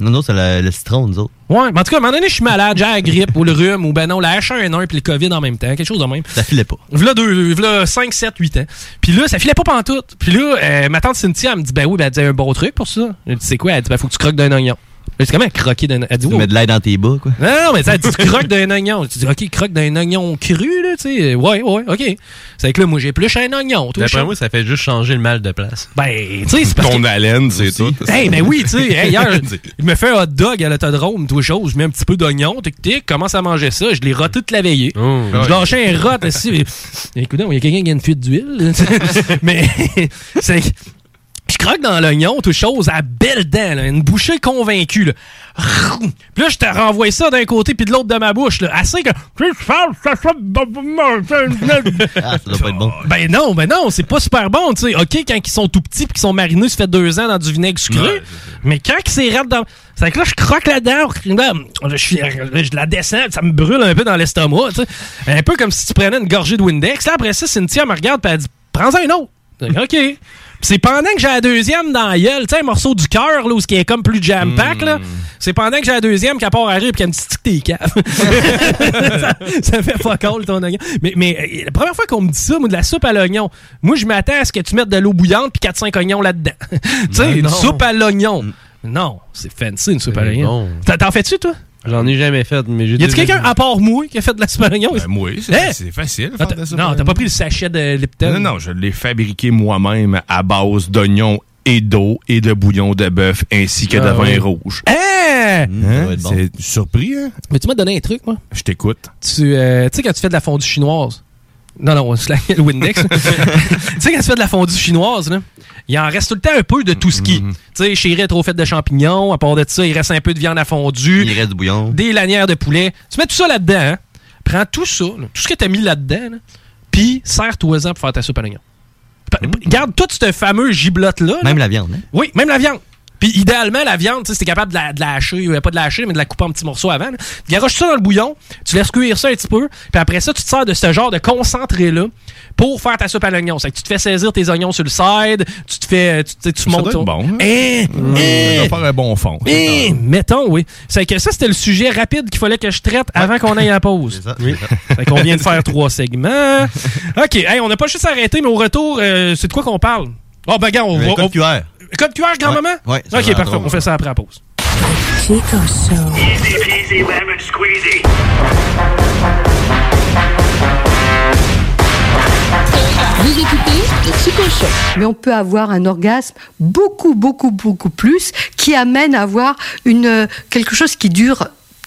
Non, non, c'est le, le citron, nous autres. Ouais, mais en tout cas, à un moment donné, je suis malade, j'ai la grippe ou le rhume ou ben non, la H1N1 puis le COVID en même temps, quelque chose de même. Ça filait pas. V'là deux, v'là 5, 7, 8 ans. Puis là, ça filait pas pantoute. Puis là, euh, ma tante Cynthia, elle me dit, ben oui, ben elle dit un bon truc pour ça. Je dis, c'est quoi? Elle dit, ben faut que tu croques d'un oignon. Dis, comment croquer d'un Elle dit, Tu oh. mets de l'ail dans tes bas, quoi. Non, non, mais ça, dit, tu croques d'un oignon. Tu dis, OK, croque d'un oignon cru, là, tu sais. Ouais, ouais, OK. C'est que là, moi, j'ai plus un oignon. D'après moi, ça fait juste changer le mal de place. Ben, tu sais, c'est parce Ton que. haleine, c'est tout. Hey, ben oui, tu sais, hey, hier, il me fait un hot dog à l'autodrome, tout chose. Je mets un petit peu d'oignon, tic tic, commence à manger ça. Je l'ai roté toute la veillée. Je lâchais un rot aussi. Écoute, il y a quelqu'un qui a une fuite d'huile. Mais c'est. Je croque dans l'oignon, toute chose, à belle dent, là, une bouchée convaincue. Là. Puis là, je te renvoie ça d'un côté puis de l'autre de ma bouche. Là, assez que. Ah, ça doit pas être bon. Ben non, ben non, c'est pas super bon, tu sais. OK, quand ils sont tout petits puis qu'ils sont marinés, ça fait deux ans dans du vinaigre sucré. mais quand ils raide dans. C'est que là, je croque là-dedans, je, suis- je la descends, ça me brûle un peu dans l'estomac. Un peu comme si tu prenais une gorgée de Windex. Là, après ça, Cynthia me regarde puis elle dit Prends-en un autre. OK. C'est pendant que j'ai la deuxième dans la gueule, tu sais, un morceau du cœur, là, où ce qui est comme plus jam-pack, là. C'est pendant que j'ai la deuxième qu'elle part à rire et qu'elle me dit tes caves. ça, ça fait fuck all ton oignon. Mais, mais euh, la première fois qu'on me dit ça, moi, de la soupe à l'oignon, moi, je m'attends à ce que tu mettes de l'eau bouillante puis 4-5 oignons là-dedans. tu sais, une soupe à l'oignon. Non, c'est fancy, une soupe à l'oignon. T'en fais-tu, toi? J'en ai jamais fait, mais j'ai Y a-tu quelqu'un, à part moi, qui a fait de la l'oignon? Ben, moi, c'est Hein? c'est facile. Faire t'as- de la soupe non, t'as pas pris le sachet de Lipton? Non, non, je l'ai fabriqué moi-même à base d'oignons et d'eau et de bouillon de bœuf ainsi que de Ah vin oui. rouge. Hein? Hein? bon. C'est surpris, hein? Mais tu m'as donné un truc, moi. Je t'écoute. Tu euh, tu sais, quand tu fais de la fondue chinoise? Non, non, c'est la- le Windex. tu sais, quand tu fais de la fondue chinoise, là, il en reste tout le temps un peu de tout ce qui. Tu sais, chérie trop faite de champignons. À part de ça, il reste un peu de viande à fondue. Il reste du bouillon. Des lanières de poulet. Tu mets tout ça là-dedans. hein. Prends tout ça, là, tout ce que tu as mis là-dedans, là, puis serre-toi-en pour faire ta soupe à l'oignon. Pa- Garde tout ce fameux giblotte-là. là. Même la viande, hein? Oui, même la viande. Puis idéalement, la viande, tu t'es capable de la, de la hacher, euh, pas de la hacher, mais de la couper en petits morceaux avant. là. Tu garoches ça dans le bouillon, tu laisses cuire ça un petit peu, puis après ça, tu te sers de ce genre de concentré-là pour faire ta soupe à l'oignon. C'est que tu te fais saisir tes oignons sur le side, tu te fais, tu, tu tu Ça montes doit ton- être bon, hein? Eh, eh, Ça doit faire un bon fond. eh, mettons, oui. C'est que ça, c'était le sujet rapide qu'il fallait que je traite avant qu'on aille à la pause. ça, Oui. Fait qu'on vient de faire trois segments. OK, hey, on n'a pas juste arrêté, mais au retour, euh, c'est de quoi qu'on parle? Oh, ben, gars, on va. Code QR. Grand-maman? Ouais, ça OK, parfait. drôle. On fait ça après la pause. Chico Show. Easy peasy lemon squeezy. Vous écoutez le Chico Show. Mais on peut avoir un orgasme beaucoup, beaucoup, beaucoup plus qui amène à avoir une, euh, quelque chose qui dure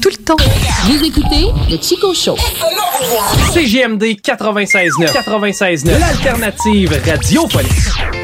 Tout le temps. Vous écoutez le Chico Show. CGMD 96.9. 96.9. L'alternative radiophonique.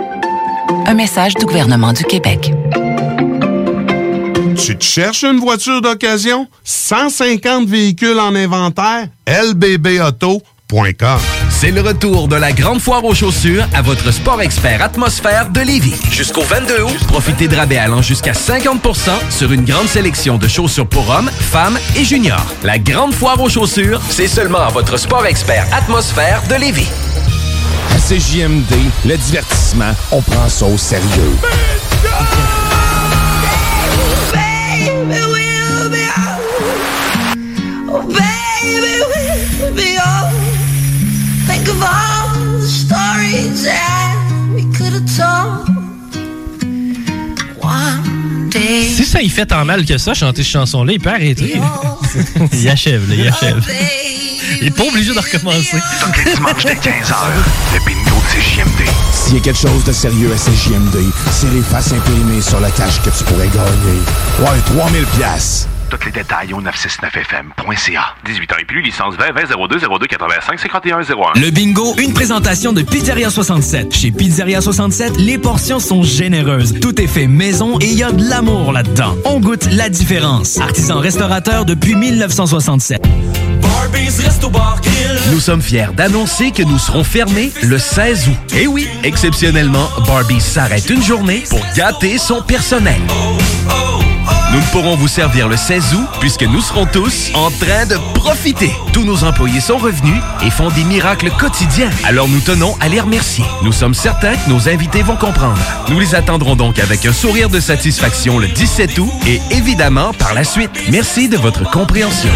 Un message du gouvernement du Québec. Tu te cherches une voiture d'occasion? 150 véhicules en inventaire? lbbauto.com C'est le retour de la grande foire aux chaussures à votre sport expert atmosphère de Lévis. Jusqu'au 22 août, profitez de rabais allant jusqu'à 50% sur une grande sélection de chaussures pour hommes, femmes et juniors. La grande foire aux chaussures, c'est seulement à votre sport expert atmosphère de Lévis. CJMD, le divertissement, on prend ça au sérieux. Oh. Si ça y fait tant mal que ça, chanter cette chanson-là, il peut arrêter. il achève, là, il achève. Il est pas obligé de recommencer. Tous les dimanches dès 15h, le bingo de CJMD. S'il y a quelque chose de sérieux à CJMD, c'est les faces imprimées sur la cache que tu pourrais gagner. Ouais, 3000 pièces. Tous les détails au 969fm.ca. 18 ans et plus, licence 20 20 02 02 85 51 01. Le bingo, une présentation de Pizzeria 67. Chez Pizzeria 67, les portions sont généreuses. Tout est fait maison et il y a de l'amour là-dedans. On goûte la différence. Artisan restaurateur depuis 1967. Nous sommes fiers d'annoncer que nous serons fermés le 16 août. Et oui, exceptionnellement, Barbie s'arrête une journée pour gâter son personnel. Nous ne pourrons vous servir le 16 août puisque nous serons tous en train de profiter. Tous nos employés sont revenus et font des miracles quotidiens. Alors nous tenons à les remercier. Nous sommes certains que nos invités vont comprendre. Nous les attendrons donc avec un sourire de satisfaction le 17 août et évidemment par la suite. Merci de votre compréhension.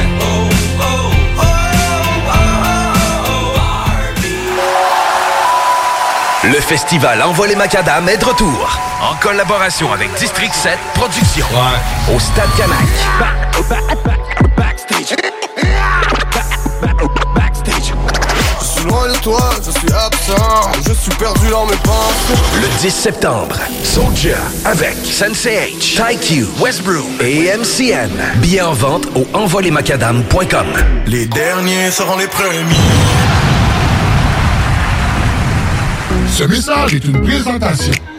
Le festival Envoie les Macadam est de retour. En collaboration avec District 7 Productions. Au Stade Canac. Je suis loin de toi, je suis absent, je suis perdu dans mes pensées. Le 10 septembre, Soulja avec Sensei H, TyQ, Westbrook et MCN. Billets en vente au envoiemacadam.com. Les derniers seront les premiers. Ce message est une présentation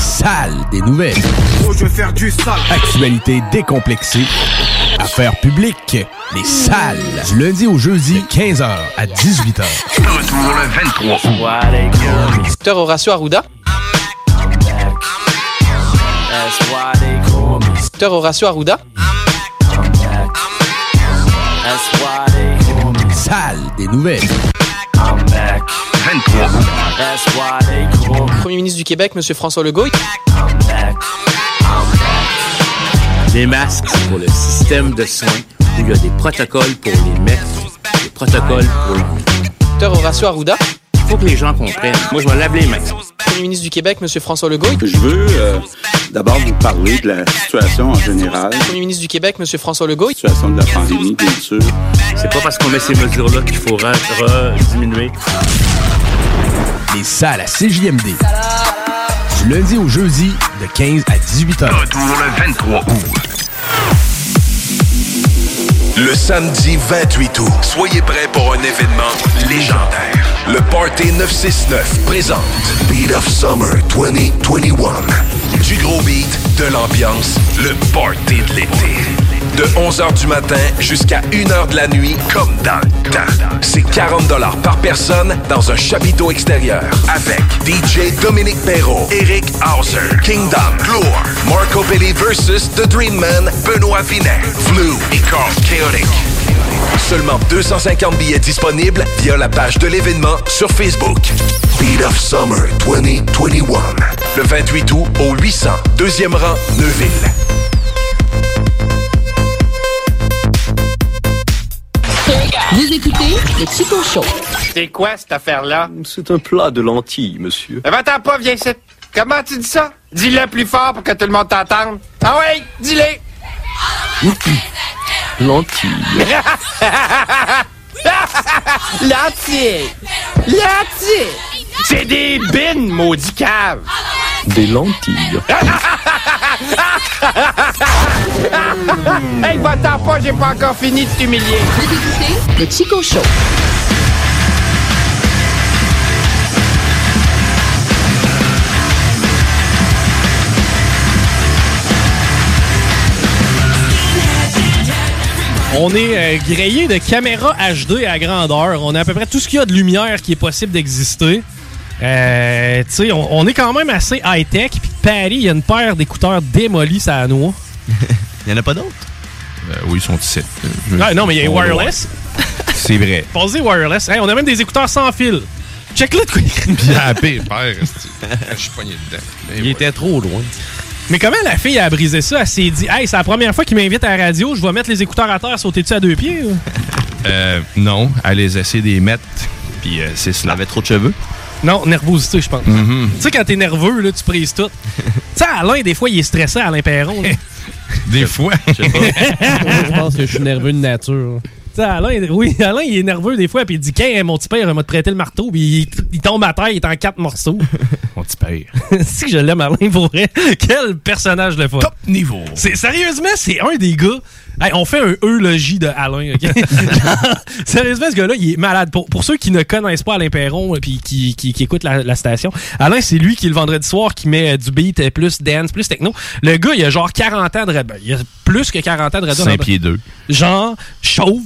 Salles des nouvelles. Oh, je vais faire du sale. Actualité décomplexée. Affaires publiques. Les salles. Du lundi au jeudi, 15h à 18h. Retour le 23 août. Docteur Horacio Arruda. Docteur Horacio Arruda. Les salles des nouvelles. 23 août. Premier ministre du Québec, M. François Legault. Les masques, pour le système de soins où il y a des protocoles pour les mettre, des protocoles pour les Docteur Horacio Arruda. Il faut que les gens comprennent. Moi, je me lave les mains. Premier ministre du Québec, M. François Legault. Je veux euh, d'abord vous parler de la situation en général, Premier ministre du Québec, M. François Legault. la situation de la pandémie, bien sûr. C'est pas parce qu'on met ces mesures-là qu'il faut diminuer. Les salles à CJMD. Du lundi au jeudi, de 15 à 18 heures. Retour le 23 août. Le samedi 28 août, soyez prêts pour un événement légendaire. Le Party 969 présente Beat of Summer 2021. Du gros beat, de l'ambiance, le Party de l'été. De 11h du matin jusqu'à 1h de la nuit, comme dans le temps. C'est 40 par personne dans un chapiteau extérieur. Avec DJ Dominique Perrault, Eric Hauser, Kingdom, Gloire, Marco Belli versus The Dream Man, Benoît Vinet, Flu et Carl Chaotic. Seulement 250 billets disponibles via la page de l'événement sur Facebook. Beat of Summer 2021. Le 28 août au 800, deuxième rang, Neuville. Vous écoutez le Chico Show. C'est quoi cette affaire-là? C'est un plat de lentilles, monsieur. Eh ben, attends pas, viens ici. Comment tu dis ça? Dis-le plus fort pour que tout le monde t'entende. Ah oui, dis-le. Lentilles. Lentilles. Lentilles. C'est des bines, maudit cave. Des lentilles. hey, va-t'en pas, j'ai pas encore fini de t'humilier. Vous écoutez le Chico Show. On est euh, grillé de caméras HD à grandeur. On a à peu près tout ce qu'il y a de lumière qui est possible d'exister. Euh, tu sais, on, on est quand même assez high-tech. Puis Paris, il y a une paire d'écouteurs démolis, ça à noix. Il y en a pas d'autres? Euh, oui, ils sont ici. Ah, non, mais il y a wireless. C'est vrai. Posez wireless. Hey, on a même des écouteurs sans fil. Check-le de quoi il Bien père. Je suis pogné dedans. Il était trop loin. Mais comment la fille a brisé ça? Elle s'est dit, hey, c'est la première fois qu'il m'invite à la radio, je vais mettre les écouteurs à terre, sauter-tu à deux pieds? Euh, non, elle les essaie de les mettre, puis euh, c'est cela. avait trop de cheveux? Non, nervosité, je pense. Mhm. Tu sais, quand t'es nerveux, là, tu prises tout. tu sais, Alain, des fois, il est stressé, Alain Perron. là. Des fois. Je sais pas. je pense que je suis nerveux de nature. Alain, oui, Alain, il est nerveux des fois, puis il dit Qu'un, mon petit père m'a prêté le marteau, puis il, il tombe à terre, il est en quatre morceaux. Mon petit père. si que je l'aime, Alain, pour vrai. Quel personnage le fun. Top niveau. C'est, sérieusement, c'est un des gars. Hey, on fait un eulogie de Alain. ok? Genre, sérieusement, ce gars-là, il est malade. Pour, pour ceux qui ne connaissent pas Alain Perron et qui, qui, qui, écoutent la, la station, Alain, c'est lui qui, le vendredi soir, qui met euh, du beat, euh, plus dance, plus techno. Le gars, il a genre 40 ans de radio. Il a plus que 40 ans de radio. 5 pieds 2. Genre, chauve.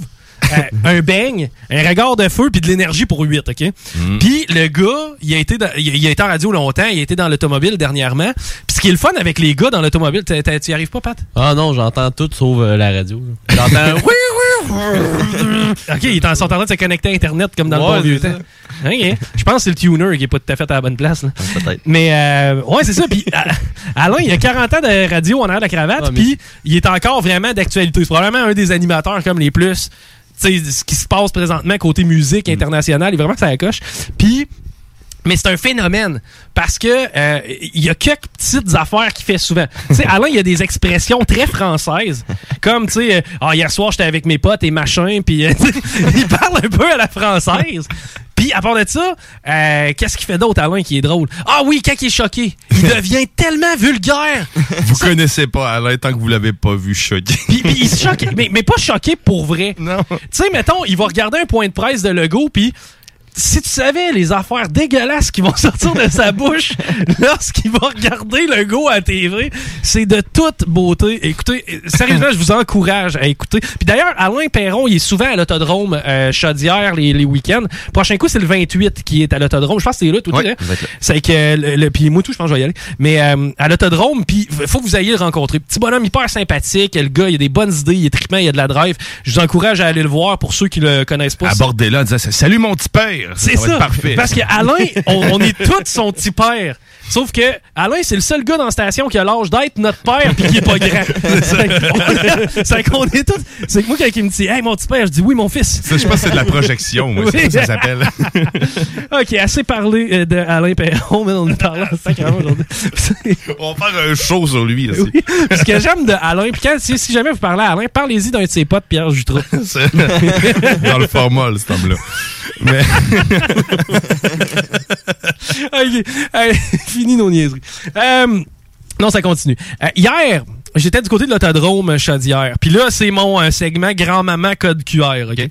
Euh, un beigne, un regard de feu puis de l'énergie pour 8, OK? Mm. Puis le gars, il a, été dans- il a- été en radio longtemps, il a été dans l'automobile dernièrement. Puis ce qui est le fun avec les gars dans l'automobile, tu y arrives pas, Pat? Ah non, j'entends tout sauf euh, la radio. J'entends oui, OK, ils sont en train de se connecter à Internet comme dans Ouais, le bon vieux temps. Je pense que c'est le tuner qui est pas tout à fait à la bonne place. là. Peut-être. Mais euh, ouais, c'est ça. Puis Alain, il a 40 ans de radio en arrière de la cravate, puis il est encore vraiment d'actualité. C'est probablement un des animateurs comme les plus. Ce qui se passe présentement côté musique internationale, il est vraiment que ça la coche. Puis mais c'est un phénomène parce que euh, il y a quelques petites affaires qu'il fait souvent. tu sais, Alain, il y a des expressions très françaises, comme tu sais, euh, ah hier soir j'étais avec mes potes et machin, puis euh, il parle un peu à la française. Puis à part de ça, euh, qu'est-ce qu'il fait d'autre Alain qui est drôle? Ah oui, quand il est choqué, il devient tellement vulgaire. Vous connaissez pas Alain tant que vous l'avez pas vu choquer. Puis, puis il se choque, mais, mais pas choqué pour vrai. Non. Tu sais, mettons, il va regarder un point de presse de Lego, puis si tu savais les affaires dégueulasses qui vont sortir de sa bouche lorsqu'il va regarder Lego à TV, c'est de toute beauté. Écoutez, sérieusement, je vous encourage à écouter. Puis d'ailleurs, Alain Perron, il est souvent à l'autodrome euh, Chaudière les, les week-ends. Prochain coup, c'est le 28 qui est à l'autodrome. Je pense que c'est là tout là. C'est que le, le- puis moi tout, je pense que je vais y aller. Mais euh, à l'autodrome, puis faut que vous ayez le rencontrer. Petit bonhomme hyper sympathique, le gars, il a des bonnes idées, il est trippant, il a de la drive. Je vous encourage à aller le voir pour ceux qui le connaissent pas. Abordez-là en disant Salut mon petit père. C'est ça. parfait. Parce que Alain, on, on est tous son petit père. Sauf que Alain, c'est le seul gars dans la station qui a l'âge d'être notre père puis qui est pas grand. C'est qu'on est tous. C'est que moi quand il me dit Hey mon petit père, je dis oui mon fils. Ça, je pense que c'est de la projection, moi. C'est Oui. ça que ça s'appelle. ok, assez parlé euh, de Alain Perron, mais on est parlé aujourd'hui. On va faire un show sur lui. Oui. Ce que j'aime de Alain, puis quand, si, si jamais vous parlez à Alain, parlez-y d'un de ses potes, Pierre Jutras. Dans le format, cet homme-là. Mais... ok, allez, fini nos niaiseries. Euh, non, ça continue. Euh, hier, j'étais du côté de l'autodrome Chaudière. Puis là, c'est mon euh, segment grand-maman code QR, OK?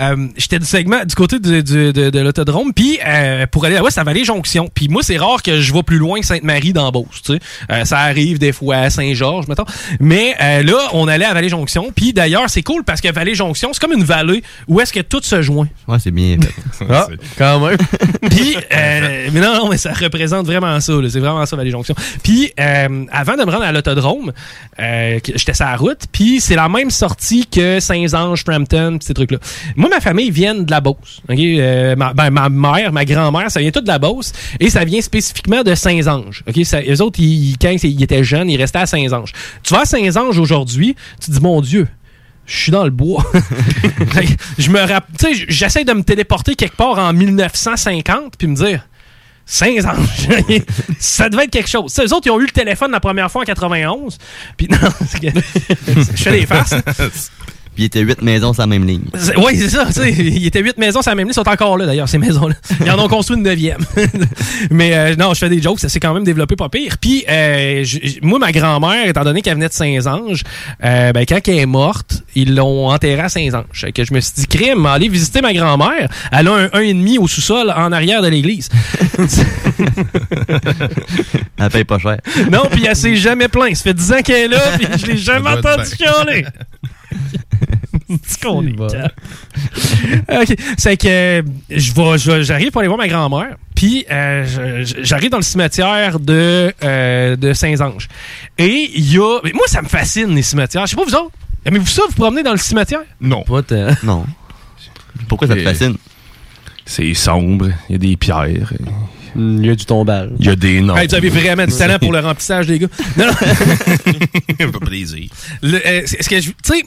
Euh, j'étais du segment du côté du- du- de, de l'autodrome. Puis euh, pour aller à l'ouest, à Vallée-Jonction. Puis moi, c'est rare que je vais plus loin que Sainte-Marie dans Beauce, tu sais. Euh, ça arrive des fois à Saint-Georges, mettons. Mais euh, là, on allait à Vallée-Jonction. Puis d'ailleurs, c'est cool parce que Vallée-Jonction, c'est comme une vallée où est-ce que tout se joint. Ouais, c'est bien. Ah, quand même. Puis, euh, mais non, non, mais ça représente vraiment ça. là. C'est vraiment ça, Vallée Jonction. Puis, euh, avant de me rendre à l'autodrome, euh, j'étais sur la route. Puis, c'est la même sortie que Saint-Ange, Frampton, pis ces trucs-là. Moi, ma famille vient de la Beauce. Euh, ma, ben, ma mère, ma grand-mère, ça vient tout de la Beauce. Et ça vient spécifiquement de Saint-Ange. ok? Ça- eux autres, ils, quand ils étaient jeunes, ils restaient à Saint-Ange. Tu vas à Saint-Ange aujourd'hui, tu te dis, mon Dieu, je suis dans le bois. Je me rapp- tu sais, j'essaie de me téléporter quelque part en 1950 puis me dire Saint-Ange, ça devait être quelque chose. Eux autres, ils ont eu le téléphone la première fois en 91. Puis non, je fais des farces. Puis il était huit maisons sur la même ligne. Oui, c'est ça. tu sais, Il y était huit maisons sur la même ligne. Ils sont encore là, d'ailleurs, ces maisons-là. Ils en ont construit une neuvième. Mais euh, non, je fais des jokes. Ça s'est quand même développé pas pire. Puis, euh, moi, ma grand-mère, étant donné qu'elle venait de Saint-Ange, euh, ben, quand elle est morte, ils l'ont enterrée à Saint-Ange. Fait Que je me suis dit, crime, aller visiter ma grand-mère. Elle a un, un et demi au sous-sol en arrière de l'église. Elle paye pas cher. non, puis elle s'est jamais plainte. Ça fait 10 ans qu'elle est là, puis je l'ai jamais entendu chialer. C'est qu'on est calme. OK. C'est que je vais- je vais- j'arrive pour aller voir ma grand-mère. Puis euh, j'arrive dans le cimetière de, euh, de Saint-Ange. Et il y a. mais Moi, ça me fascine, les cimetières. Je sais pas vous autres. Aimez-vous ça, vous promenez dans le cimetière? Non. Non. Pourquoi ça te Et- fascine? C'est sombre, il y a des pierres. Il y a du tombage. Il y a des noms. Hey, vous avez vraiment du talent pour le remplissage, les gars. Non, non. Un peu plaisir. Le, euh, est-ce que je. Tu sais,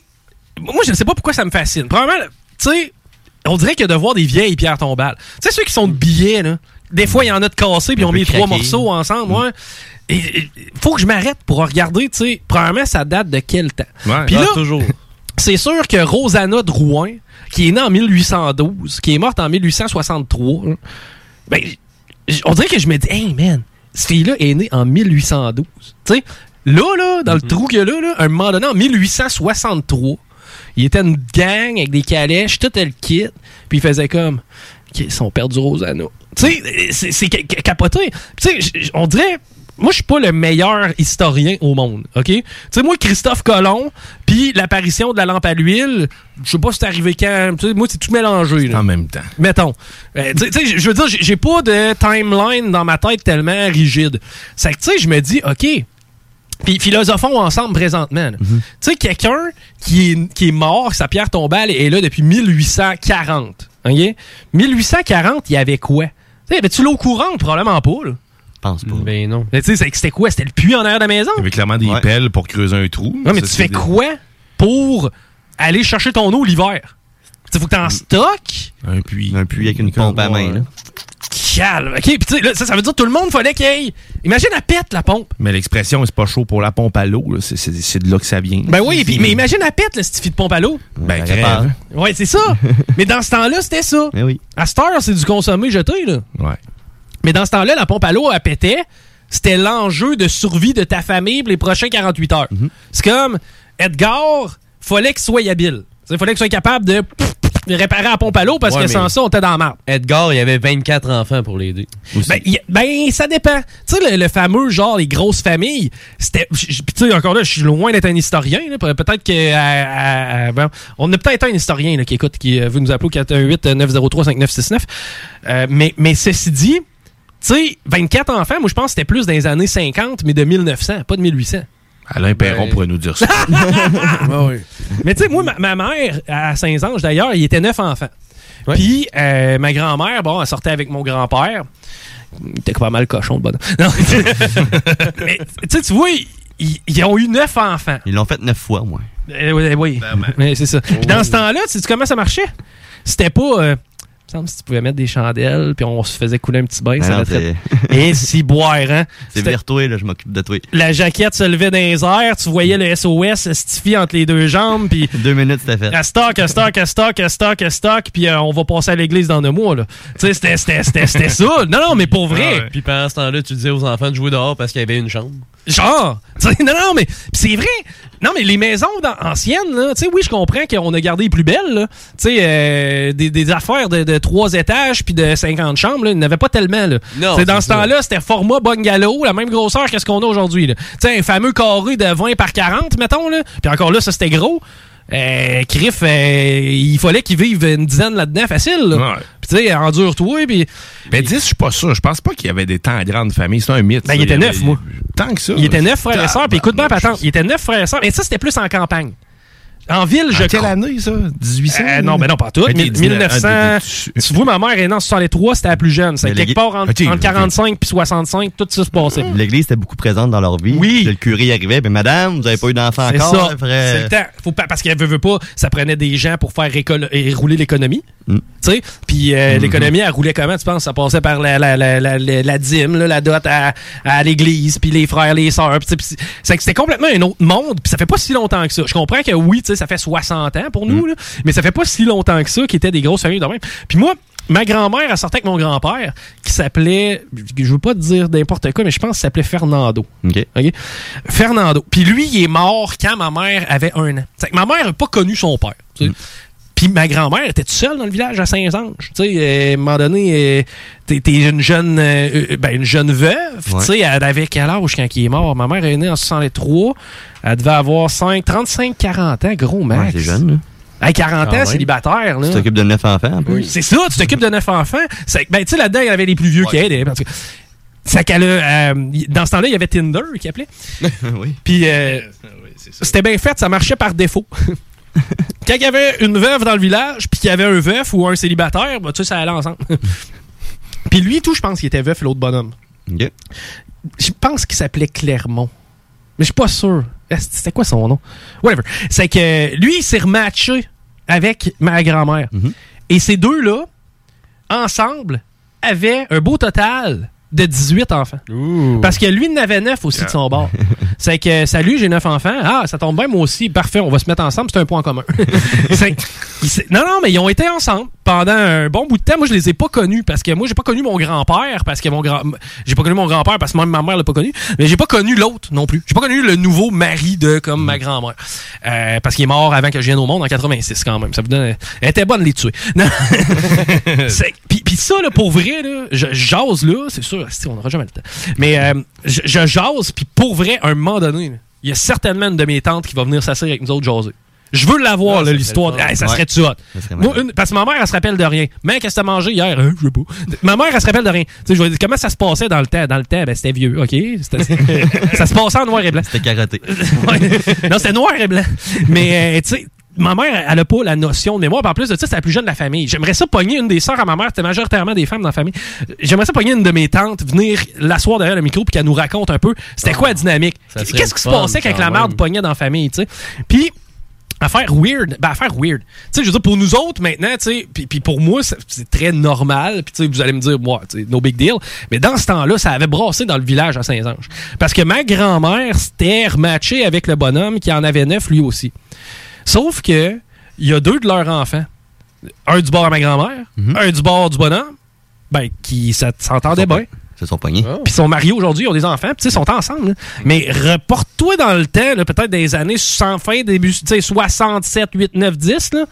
moi, je ne sais pas pourquoi ça me fascine. Probablement, tu sais, on dirait que de voir des vieilles pierres tombales. Tu sais, ceux qui sont de billets, là. Des fois, il y en a de cassés, puis ils ont mis trois morceaux ensemble, ouais. Et, et, faut que je m'arrête pour regarder, tu sais. Premièrement, ça date de quel temps? Ouais. Puis Ah, là, toujours. c'est sûr que Rosanna Drouin, qui est née en 1812, qui est morte en 1863, là, ben, on dirait que je me dis, hey man, cette fille-là est née en 1812. Tu sais, là, là, dans le trou qu'il y a là, là, à un moment donné, en 1863, il était une gang avec des calèches, tout le kit, puis il faisait comme, OK, son père du Rosanna. Tu sais, c'est- c'est ca- ca- capoté. Tu sais, on dirait. Moi, je suis pas le meilleur historien au monde, OK? Tu sais, moi, Christophe Colomb, puis l'apparition de la lampe à l'huile, je sais pas si c'est arrivé quand. Tu sais, moi, c'est tout mélangé. là. En même temps. Mettons. Euh, tu sais- je veux dire, j'ai- pas de timeline dans ma tête tellement rigide. C'est que, tu sais, je me dis, OK, puis philosophons ensemble présentement. là. Tu sais, quelqu'un qui est, qui est mort, sa pierre tombale est là depuis 1840. OK? 1840, il y avait quoi? Tu sais, y avait-tu l'eau courante? Probablement pas. Là. pense pas. Ben non. Mais tu sais, c'est- c'était quoi? C'était le puits en arrière de la maison? Il y avait clairement des pelles pour creuser un trou. Ouais, mais Ça, tu fais des- quoi pour aller chercher ton eau l'hiver? Il faut que tu en stockes? Un puits. Un puits avec une pompe à main. là. Calme. OK, puis tu sais, là, ça, ça veut dire que tout le monde fallait qu'il y ait- Imagine, elle pète, la pompe. Mais l'expression, c'est pas chaud pour la pompe à l'eau. là. C'est- C'est c'est de là que ça vient. Ben oui, puis- mais imagine, elle pète, le stifi de pompe à l'eau. Ben, crève. répare. Ouais, c'est ça. mais dans ce temps-là, c'était ça. Mais oui. À cette heure, c'est du consommé jeté, là. Ouais. Mais dans ce temps-là, la pompe à l'eau, elle pétait. C'était l'enjeu de survie de ta famille pour les prochains 48 heures. C'est comme, Edgar, fallait qu'il soit habile. Il fallait qu'il soit capable de, de réparer la pompe à l'eau parce Ouais, que sans ça, on était dans la merde. Edgar, il y avait 24 enfants pour l'aider. Ben, y ben, ça dépend. Tu sais, le, le fameux genre, les grosses familles, c'était. tu sais, encore là, je suis loin d'être un historien. Peut-être que. à- à- bon, on a peut-être un historien là, qui écoute, qui veut nous appeler au 418-903-5969. Euh, mais, mais ceci dit, tu sais, 24 enfants, moi, je pense que c'était plus dans les années 50, mais de 1900, pas de 1800. Alain Perron Ben- pourrait nous dire ça. Mais tu sais, moi, ma, ma mère, à Saint-Ange, d'ailleurs, il était neuf enfants. Puis, euh, ma grand-mère, bon, elle sortait avec mon grand-père. Il était pas mal cochon, le bonhomme. Mais, tu sais, tu vois, ils, ils ont eu neuf enfants. Ils l'ont fait neuf fois, moi. Euh, oui, oui. Mais c'est ça. Puis dans ce temps-là, tu sais comment ça marchait? C'était pas. euh, semble si tu pouvais mettre des chandelles, puis on se faisait couler un petit bain, Ben ça non, mettrait- Et si boire, hein? C'est vers toi, là, je m'occupe de toi. La jaquette se levait dans les airs, tu voyais le SOS stifié entre les deux jambes, puis Deux minutes, c'était fait. à stock, à stock, à stock, à stock, à stock, puis euh, on va passer à l'église dans deux mois, là. Tu sais, c'était- c'était c'était- c'était ça. Non, non, mais pour vrai. Puis pendant ce temps-là, tu disais aux enfants de jouer dehors parce qu'il y avait une chambre. Genre, non, non, mais pis c'est vrai. Non, mais les maisons dans- anciennes, là, tu sais, oui, je comprends qu'on a gardé les plus belles, là. Tu sais, euh, des, des affaires de, de 3 étages puis de 50 chambres, là, il n'y avait pas tellement, là. Non, sais, dans c'est ce temps-là, c'était format bungalow, la même grosseur que ce qu'on a aujourd'hui. Tu sais, un fameux carré de 20 par 40, mettons, là. Puis encore là, ça, c'était gros. Euh, Criff, euh, il fallait qu'il vive une dizaine là-dedans facile, là. Ouais. Puis tu sais, endure-toi, puis... Ben 10, je suis pas sûr. Je pense pas qu'il y avait des tant grandes familles. C'est un mythe. Ben, ça. il était avait- neuf, moi. Tant que ça. Il était neuf frères et sœurs, puis écoute bien, patente, il était neuf frères et sœurs, mais ça, c'était plus en campagne. En ville, je En quelle crois- année, ça? 1800? Euh, non, ben non, pas tout. Ok, 1900. ah, Tu vois, ma mère est née en 63, c'était la plus jeune. C'est Mais quelque part entre, Ok, entre ok. 45 puis 65, tout ça se passait. L'église était beaucoup présente dans leur vie. Oui. Le curé y arrivait, mais madame, vous avez pas eu d'enfant C'est encore? ça. C'est le temps. Faut pas, parce qu'elle veut, veut pas, ça prenait des gens pour faire et rouler l'économie. Mm. Tu sais, puis euh, Mhm. l'économie, elle roulait comment, tu penses? Ça passait par la, la, la, la, la- dîme, là, la dot à, à l'église, puis les frères, les sœurs. c'était complètement un autre monde, puis ça fait pas si longtemps que ça. Je comprends que oui, tu sais, ça fait 60 ans pour nous, là, mais ça fait pas si longtemps que ça qui étaient des grosses familles de même. Puis moi, ma grand-mère, elle sortait avec mon grand-père, qui s'appelait, je veux pas te dire n'importe quoi, mais je pense qu'il s'appelait Fernando. OK. OK? Fernando. Puis lui, il est mort quand ma mère avait un an. Que ma mère n'a pas connu son père. sais. Puis ma grand-mère était toute seule dans le village à Saint-Ange. Tu sais, euh, à un moment donné, euh, t'es t'es une jeune, euh, ben, une jeune veuve. Ouais. Tu sais, elle avait quel âge quand il est mort? Ma mère est née en 63. Elle devait avoir 5, 35, 40 ans, gros Ouais, max. c'est jeune, là. Hey, 40 Ah ans, ouais. célibataire. Là. Tu t'occupes de neuf enfants, en plus. C'est ça, tu t'occupes de neuf enfants. C'est- Ben, tu sais, là-dedans, il y avait les plus vieux qui aidaient. parce que- C'est qu'elle a, euh, dans ce temps-là, il y avait Tinder qui appelait. oui. Puis, euh, c'était bien fait, ça marchait par défaut. Quand il y avait une veuve dans le village, puis qu'il y avait un veuf ou un célibataire, bah, tu sais, ça allait ensemble. puis lui, tout, je pense qu'il était veuf et l'autre bonhomme. Je pense qu'il s'appelait Clermont. Mais je suis pas sûr. C'était quoi son nom? Whatever. C'est que lui, il s'est rematché avec ma grand-mère. Et ces deux-là, ensemble, avaient un beau total de 18 enfants. Parce que lui, il en avait 9 aussi de son bord. C'est que, salut, j'ai 9 enfants. Ah, ça tombe bien, moi aussi. Parfait, on va se mettre ensemble, c'est un point commun. Non, non, mais ils ont été ensemble pendant un bon bout de temps. Moi, je les ai pas connus parce que moi, j'ai pas connu mon grand-père parce que mon grand, j'ai pas connu mon grand-père parce que même ma mère l'a pas connu. Mais j'ai pas connu l'autre non plus. J'ai pas connu le nouveau mari de comme ma grand-mère. Euh, parce qu'il est mort avant que je vienne au monde en 86 quand même. Ça vous donne, elle était bonne de les tuer. Puis puis ça, là, pour vrai, là, je jase là, c'est sûr, asti, on n'aura jamais le temps. Mais euh, je, je jase, puis pour vrai, à un moment donné, il y a certainement une de mes tantes qui va venir s'asseoir avec nous autres jaser. Je veux l'avoir, Ah, l'histoire. Hey, ça hot? Serait Moi, malade. une- parce que ma mère, elle se rappelle de rien. Mais qu'est-ce que t'as mangé hier? Hein, je sais pas. Ma mère, elle se rappelle de rien. Tu sais, je vais dire, comment ça se passait dans le temps? Dans le temps, ben, c'était vieux, OK? Ça se passait en noir et blanc. C'était carotté. Ouais. non, c'était noir et blanc. Mais, euh, tu sais, ma mère, elle a pas la notion de mémoire. Puis en plus de ça, c'est la plus jeune de la famille. J'aimerais ça pogner une des sœurs à ma mère. C'était majoritairement des femmes dans la famille. J'aimerais ça pogner une de mes tantes, venir l'asseoir derrière le micro puis qu'elle nous raconte un peu c'était quoi la dynamique. Qu'est-ce qui se passait quand quand la merde pognait dans la famille, tu sais? Puis, affaire weird. Ben, affaire weird. Tu sais, je veux dire, pour nous autres, maintenant, tu sais, puis puis pour moi, c'est- très normal. Puis, tu sais, vous allez me dire, moi, tu sais, no big deal. Mais dans ce temps-là, ça avait brassé dans le village à Saint-Ange. Parce que ma grand-mère s'était rematchée avec le bonhomme qui en avait neuf lui aussi. Sauf que, il y a deux de leurs enfants. Un du bord à ma grand-mère, un du bord du bonhomme, ben, qui s'entendait bien. Se sont pognés. Puis ils sont mariés aujourd'hui, ils ont des enfants, puis tu sais, ils sont ensemble. là. Mais reporte-toi dans le temps, peut-être des années sans fin, début, tu sais, 67, 8, 9, 10, là.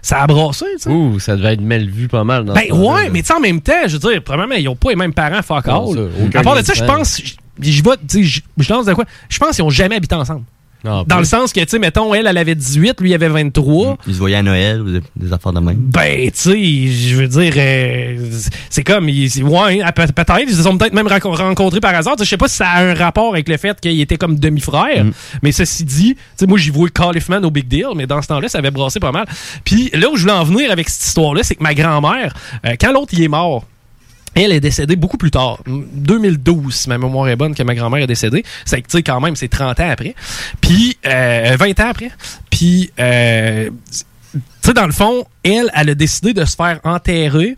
Ça a brassé, tu sais. Ouh, ça devait être mal vu pas mal. Dans Ben ce ouais, mais tu sais, en même temps, je veux dire, premièrement, ils ont pas les mêmes parents, fuck Non, all. À part de ça, je pense, je lance de quoi? Je pense qu'ils ont jamais habité ensemble. Ah, Dans le sens que, tu sais, mettons, elle, elle avait 18, lui, il avait 23. Ils se voyaient à Noël ou des, des affaires de même. Ben, tu sais, je veux dire, euh, c'est comme, ils- ouais, peut- peut-être, ils se sont peut-être même rencontrés par hasard. Je sais pas si ça a un rapport avec le fait qu'il était comme demi-frère, mais ceci dit, tu sais, moi, j'y vois Califman au Big Deal, mais dans ce temps-là, ça avait brassé pas mal. Puis là où je voulais en venir avec cette histoire-là, c'est que ma grand-mère, euh, quand l'autre il est mort, elle est décédée beaucoup plus tard. 2012, si ma mémoire est bonne, que ma grand-mère est décédée. C'est que, tu quand même, c'est 30 ans après. Puis, euh, 20 ans après. Puis, euh, tu sais, dans le fond, elle, elle a décidé de se faire enterrer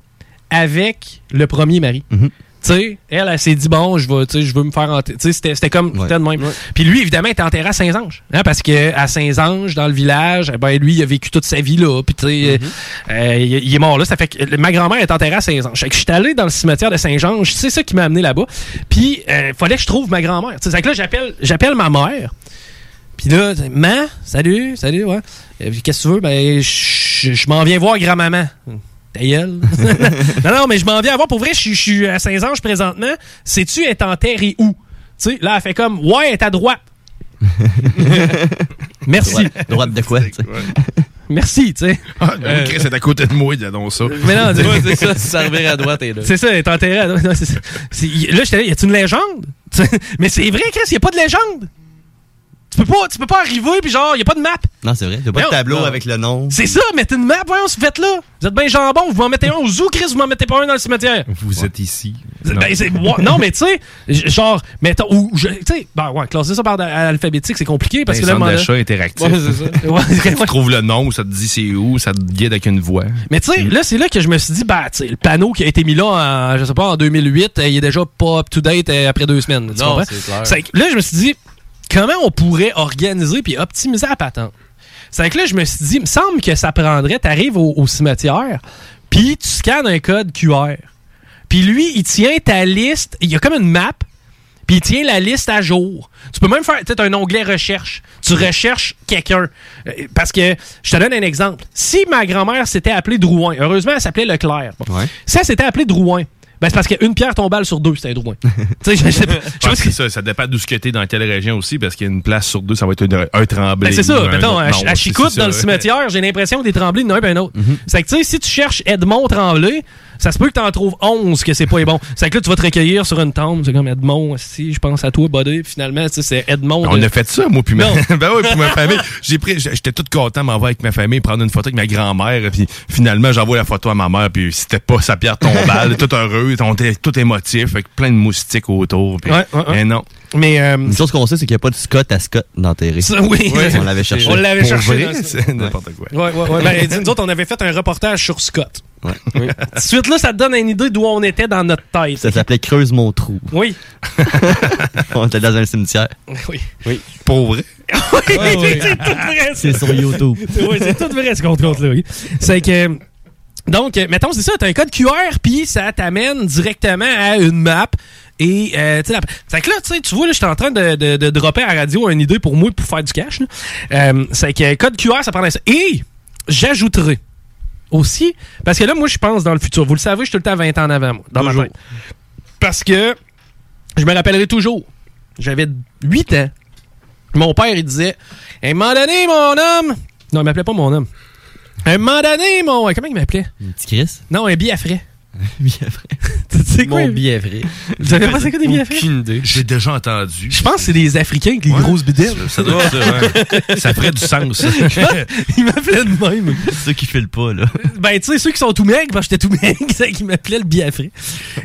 avec le premier mari. Mhm. Tu sais, elle, elle s'est dit, bon, je sais, je veux me faire enterrer. C'était c'était comme, c'était de même. Puis lui, évidemment, était enterré à Saint-Ange. Hein, parce que à Saint-Ange, dans le village, eh ben, lui, il a vécu toute sa vie là. Puis, tu sais, euh, il, il est mort là. Ça fait que ma grand-mère est enterrée à Saint-Ange. Fait que je suis allé dans le cimetière de Saint-Ange. C'est ça qui m'a amené là-bas. Puis, euh, fallait que je trouve ma grand-mère. Fait que là, j'appelle, j'appelle ma mère. Puis là, man, salut, salut, ouais. Euh, Qu'est-ce que tu veux? Ben, je m'en viens voir grand-maman. Ta gueule. non, non, mais je m'en viens voir. Pour vrai, je suis- je suis à Saint-Ange présentement. Sais-tu, elle est enterrée où? Tu sais, là, elle fait comme, ouais, elle est à droite. Merci. Droite, droite de quoi? tu sais? Merci, tu sais. Ah, Euh, Chris est à côté de moi, il annonce ça. Mais non, c'est ça, servir à droite et là. C'est ça, elle est enterrée à droite. Non, c'est ça. C'est- y- Là, j'étais là, y a-tu une légende? Mais c'est vrai, Chris, y a pas de légende? Tu peux pas, tu peux pas arriver, puis genre, y a pas de map. Non, c'est vrai. Il n'y a pas Mais de tableau non. avec le nom. C'est ça, mettez une map, voyons, se faites là. Vous êtes bien jambon, vous m'en mettez un au zoo, Chris, vous m'en mettez pas un dans le cimetière. Vous êtes ici. Ben, c'est- ouais, non, mais tu sais, genre, mettons, ou, tu sais, ben ouais, classer ça par alphabétique, c'est compliqué parce que là, d'achat donné- interactif. Ouais, c'est ça. Ouais, tu trouves le nom, ça te dit c'est où, ça te guide avec une voix. Mais tu sais, là, c'est là que je me suis dit, bah, tu sais, le panneau qui a été mis là, en, je sais pas, en 2008, euh, il est déjà pas up-to-date euh, après deux semaines. tu Non, comprends? c'est clair. Là, je me suis dit, comment on pourrait organiser puis optimiser la patente? C'est que là, je me suis dit, il me semble que ça prendrait, t'arrives au, au cimetière, puis tu scannes un code QR. Puis lui, il tient ta liste, il y a comme une map, puis il tient la liste à jour. Tu peux même faire peut-être un onglet recherche. Tu recherches quelqu'un. Euh, Parce que, je te donne un exemple. Si ma grand-mère s'était appelée Drouin, heureusement, elle s'appelait Leclerc. Bon. Si elle s'était appelée Drouin, ben c'est parce qu'une pierre tombale sur deux, c'était Drouin. tu sais, je sais pas. ça, ça dépend d'où ce que t'es, dans quelle région aussi, parce qu'il y a une place sur deux, ça va être un, un tremblé. Ben, c'est ça, un mettons, à, à C'est- Chicoute, c'est dans le cimetière, j'ai l'impression que des tremblés d'un et un autre. Mhm. C'est que, tu sais, si tu cherches Edmond Tremblay, ça se peut que t'en trouves 11 que c'est pas les bon. C'est que là, tu vas te recueillir sur une tombe, c'est comme Edmond, si je pense à toi, buddy, puis finalement, c'est Edmond. On de- a fait ça, moi, puis ma, ben oui, puis ma famille. J'ai pris, j'étais tout content m'envoyer avec ma famille, prendre une photo avec ma grand-mère, puis finalement, j'envoie la photo à ma mère, puis c'était pas sa pierre tombale, tout heureux, tout émotif, avec plein de moustiques autour. Puis, Ouais, ouais, ouais. eh non. Mais, euh, Une chose qu'on sait, c'est qu'il n'y a pas de Scott à Scott d'enterré. Ça, oui. On l'avait cherché. On l'avait cherché. n'importe quoi. Ouais, ouais, ouais. Ben, dis, nous autres, on avait fait un reportage sur Scott. Ouais. De suite, là, ça te donne une idée d'où on était dans notre tête. Ça s'appelait Creuse mon trou. Oui. On était dans un cimetière. Oui. Oui. Pour vrai? Oui, c'est tout vrai. C'est sur YouTube. oui, c'est tout vrai ce qu'on te compte là, oui. C'est que. Donc, euh, mettons, c'est ça, t'as un code QR, puis ça t'amène directement à une map. Et, euh, tu sais, la- c'est que là, tu sais, tu vois, là, j'étais en train de, de, de dropper à la radio une idée pour moi pour faire du cash. Euh, c'est que code QR, ça prendrait ça. Et, j'ajouterai aussi, parce que là, moi, je pense dans le futur. Vous le savez, je suis tout le temps 20 ans en avant, moi, dans ma tête. Parce que, je me rappellerai toujours, j'avais 8 ans. Mon père, il disait, à un moment donné, mon homme. Non, il m'appelait pas mon homme. À un moment donné, mon. Comment il m'appelait? Un petit Chris. Non, un billet vrai. Tu sais quoi Mon vrai. Vous savez pas c'est quoi des frais Aucune idée. J'ai déjà entendu. Je pense que c'est des Africains avec les grosses bidelles. Ça doit être ça, ouais. Ça ferait du sens. il m'appelait de même. Ceux qui filent pas, là. Ben, tu sais, ceux qui sont tout maigres, parce que j'étais tout maigre, c'est qui m'appelait le frais.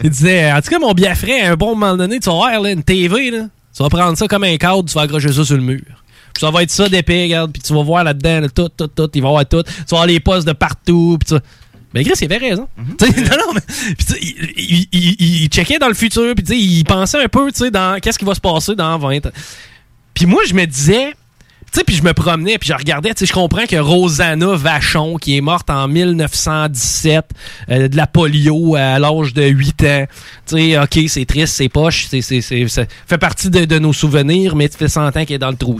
Il disait, en tout cas, mon frais, à un bon moment donné, tu vas voir, là, une TV, là, tu vas prendre ça comme un cadre, tu vas accrocher ça sur le mur. Puis ça va être ça d'épais, regarde, puis tu vas voir là-dedans, là, tout, tout, tout, il va y avoir tout. Tu vas avoir les postes de partout, puis ça. Ben, Chris, il avait raison. Sais, non, non, mais, il, il, il- il checkait dans le futur, puis tu sais, il pensait un peu, tu sais, dans qu'est-ce qui va se passer dans 20 ans. Puis moi, je me disais, tu sais, puis je me promenais, puis je regardais, tu sais, je comprends que Rosanna Vachon, qui est morte en 1917, euh, de la polio à l'âge de 8 ans, tu sais, ok, c'est triste, c'est poche, c'est, ça fait partie de, de nos souvenirs, mais tu fais 100 ans qu'elle est dans le trou.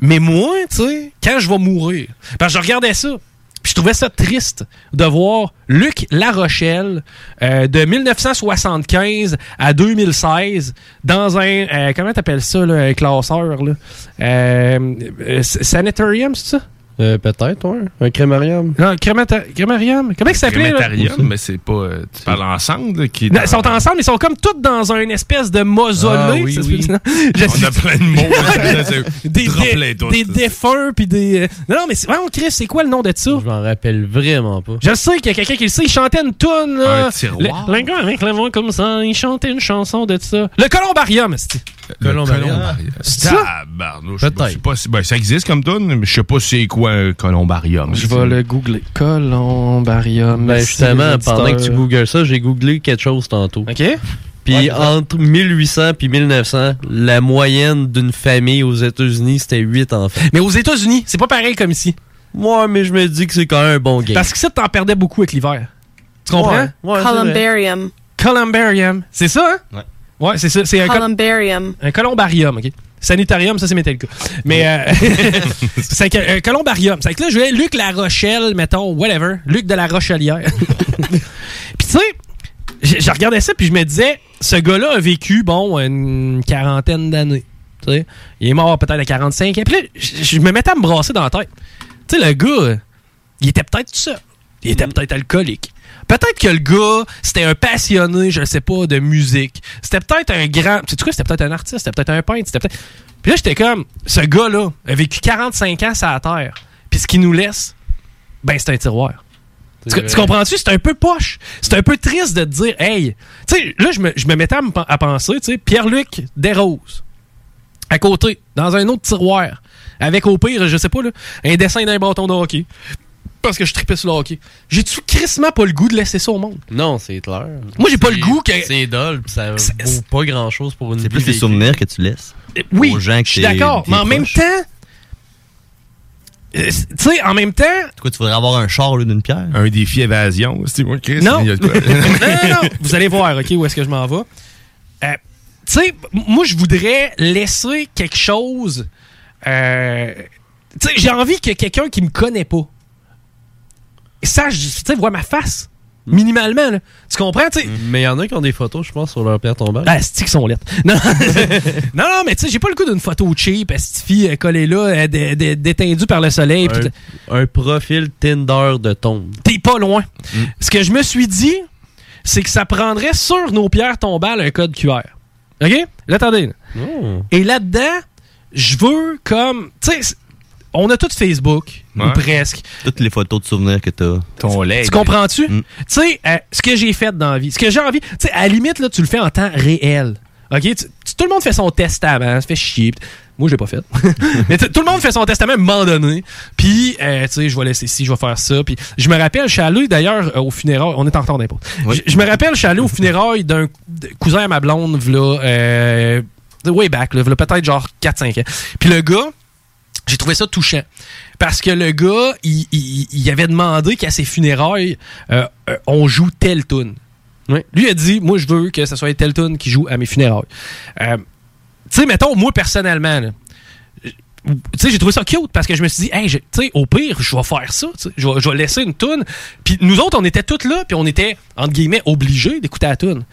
Mais moi, tu sais, quand je vais mourir, parce que je regardais ça, je trouvais ça triste de voir Luc Larochelle euh, de 1975 à 2016 dans un euh, comment t'appelles ça là, un classeur là? Euh, euh, sanitarium c'est ça? Euh, Peut-être, ouais. Un crémarium. non crémata- crémarium comment ça s'appelait là? Crématarium, mais c'est pas. euh, tu parles ensemble, là, qui Non, dans- ils sont ensemble, ils sont comme tous dans une espèce de mausolée. Ah, oui, oui. non? On a plein de mots. là, des, tous. des défunts puis des. euh, Non, non, mais c'est- vraiment, Chris, c'est quoi le nom de ça? Je m'en rappelle vraiment pas. Je sais qu'il y a quelqu'un qui le sait, il chantait une toune, là. Un tiroir. Le, le gars avec la voix comme ça, il chantait une chanson de ça. Le columbarium, c'est. Le. C'est ça? Tabarnouche, je sais pas si- ben, ça existe comme tune, mais je sais pas c'est quoi un columbarium. Je vais le googler. Columbarium. Ben justement, pendant que tu googles ça, j'ai googlé quelque chose tantôt. OK. Puis Ouais, entre 1800 puis 1900, la moyenne d'une famille aux États-Unis, c'était 8 enfants. Mais aux États-Unis, c'est pas pareil comme ici. Ouais, mais je me dis que c'est quand même un bon game. Parce que ça, t'en perdais beaucoup avec l'hiver. Tu comprends? Ouais, ouais. Columbarium. Columbarium. C'est ça, hein? Ouais. Ouais, c'est ça. C'est un, col- Columbarium. un columbarium, OK? Sanitarium, ça, c'est Metallica. Mais euh, c'est un, un columbarium. C'est que là, je voulais Luc La Rochelle, mettons, whatever. Luc de la Rochelière. puis tu sais, je je regardais ça, puis je me disais, ce gars-là a vécu, bon, une quarantaine d'années. Tu sais, il est mort peut-être à 45 ans. Puis là, je, je me mettais à me brasser dans la tête. Tu sais, le gars, il était peut-être tout ça. Il était peut-être alcoolique. Peut-être que le gars, c'était un passionné, je sais pas, de musique. C'était peut-être un grand. Tu sais quoi, c'était peut-être un artiste, c'était peut-être un peintre, c'était peut-être. Puis là, j'étais comme, ce gars-là a vécu 45 ans sur la Terre. Puis ce qu'il nous laisse, ben, c'est un tiroir. Tu, comprends-tu? C'est un peu poche. C'est un peu triste de te dire, hey, tu sais, là, je me, je me mettais à penser, tu sais, Pierre-Luc Desroses, à côté, dans un autre tiroir, avec au pire, je sais pas, là, un dessin d'un bâton de hockey. Parce que je tripais sur le hockey. J'ai-tu crissement pas le goût de laisser ça au monde? Non, c'est clair. Moi, j'ai pas le goût que. C'est dole, pis ça vaut pas grand-chose pour une C'est plus les souvenirs que tu laisses. Oui, aux gens que je suis d'accord. Mais en même temps. euh, Tu sais, en même temps. Quoi, tu voudrais avoir un char au lieu d'une pierre? Un défi évasion, c'est moi, Chris. Non. non, non. Vous allez voir, OK, où est-ce que je m'en vais? Euh, tu sais, moi, je voudrais laisser quelque chose. euh, tu sais, j'ai envie que quelqu'un qui me connaît pas sache, tu sais, voit ma face. Minimalement, là. Tu comprends, tu sais? Mais il y en a qui ont des photos, je pense, sur leur pierre tombale. Ah, c'est qu'ils sont lettres? Non, non, non, mais tu sais, j'ai pas le coup d'une photo cheap, estifi, euh, collée là, euh, dé- dé- détendue par le soleil. un, un profil Tinder de tombe. T'es pas loin. Ce que je me suis dit, c'est que ça prendrait sur nos pierres tombales un code QR. OK? Là, attendez. là. Oh. Et là-dedans, je veux comme. Tu sais, on a tout Facebook, ou presque. Toutes les photos de souvenirs que t'as. Ton lait. Tu comprends-tu? Tu sais, euh, ce que j'ai fait dans la vie, ce que j'ai envie, tu sais, à la limite, là, tu le fais en temps réel. OK? Tu- tu- tout le monde fait son testament, ça fait chier. Moi, je l'ai pas fait. Mais tout le monde fait son testament à un moment donné. Puis, euh, tu sais, je vais laisser ci, je vais faire ça. Puis, je me rappelle, je suis allé d'ailleurs euh, au funérailles. On est en retard d'impôt. Je, je me rappelle, je suis allé au funérailles d'un cousin à ma blonde, v'là, euh, way back, là, v'là peut-être genre 4-5 ans. Puis le gars, j'ai trouvé ça touchant. Parce que le gars, il, il- il avait demandé qu'à ses funérailles, euh, euh, on joue telle tune. Lui a dit, moi je veux que ce soit telle tune qui joue à mes funérailles. Euh, tu sais, mettons, moi personnellement, là, tu sais, j'ai trouvé ça cute parce que je me suis dit, hey, tu sais, au pire, je vais faire ça. Je vais, je vais laisser une toune. Puis nous autres, on était toutes là, puis on était, entre guillemets, obligés d'écouter la toune.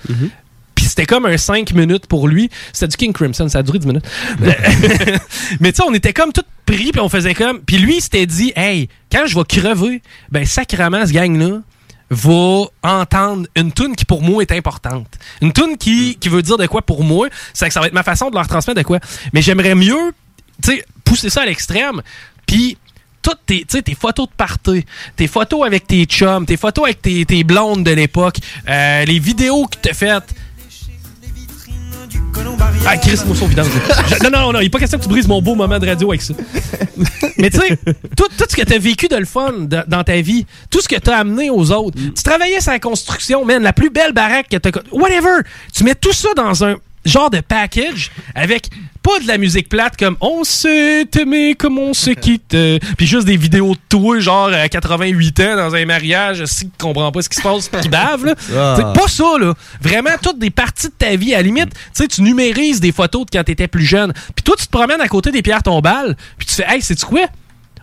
Puis c'était comme un 5 minutes pour lui. C'était du King Crimson, ça a duré 10 minutes. Mais tu sais, on était comme tout pris, puis on faisait comme. Puis lui, il s'était dit, hey, quand je vais crever, ben sacrément, ce gang-là va entendre une tune qui pour moi est importante. Une tune qui, veut dire de quoi pour moi, c'est que ça va être ma façon de leur transmettre de quoi. Mais j'aimerais mieux, tu sais, pousser ça à l'extrême, puis toutes tes, tu photos de party, tes photos avec tes chums, tes photos avec tes, tes blondes de l'époque, euh, les vidéos que t'as faites. Ah, Chris, moi, au vidange. Je- Non, non, non, il n'est pas question que tu brises mon beau moment de radio avec ça. Mais tu sais, tout, tout ce que tu as vécu de le fun de- dans ta vie, tout ce que tu as amené aux autres, tu travaillais sur la construction, man, la plus belle baraque que tu as. Whatever! Tu mets tout ça dans un genre de package avec pas de la musique plate comme on s'est aimé comme on se quitte euh, puis juste des vidéos de toi genre à 88 ans dans un mariage si tu comprends pas ce qui se passe qui bave là. Ah. Pas ça là vraiment toutes des parties de ta vie à la limite tu sais tu numérises des photos de quand t'étais plus jeune puis toi tu te promènes à côté des pierres tombales puis tu fais hey c'est quoi?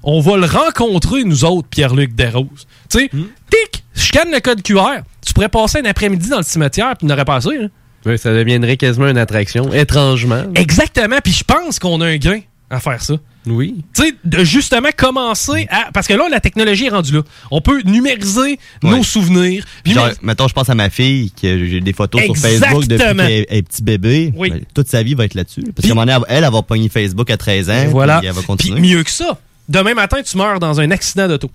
On va le rencontrer nous autres Pierre-Luc Desroses tu sais tic je scanne le code QR tu pourrais passer un après-midi dans le cimetière puis n'aurais pas ça hein. Oui, ça deviendrait quasiment une attraction, étrangement. Exactement, puis je pense qu'on a un gain à faire ça. Oui. Tu sais, de justement commencer à. Parce que là, la technologie est rendue là. On peut numériser nos souvenirs. Genre, mettons, je pense à ma fille, que j'ai des photos sur Facebook depuis qu'elle est petit bébé. Oui. Ben, toute sa vie va être là-dessus. Parce qu'à un moment donné, elle, elle va pogner Facebook à 13 ans. Et voilà. puis elle va Puis continuer. mieux que ça, demain matin, tu meurs dans un accident d'auto.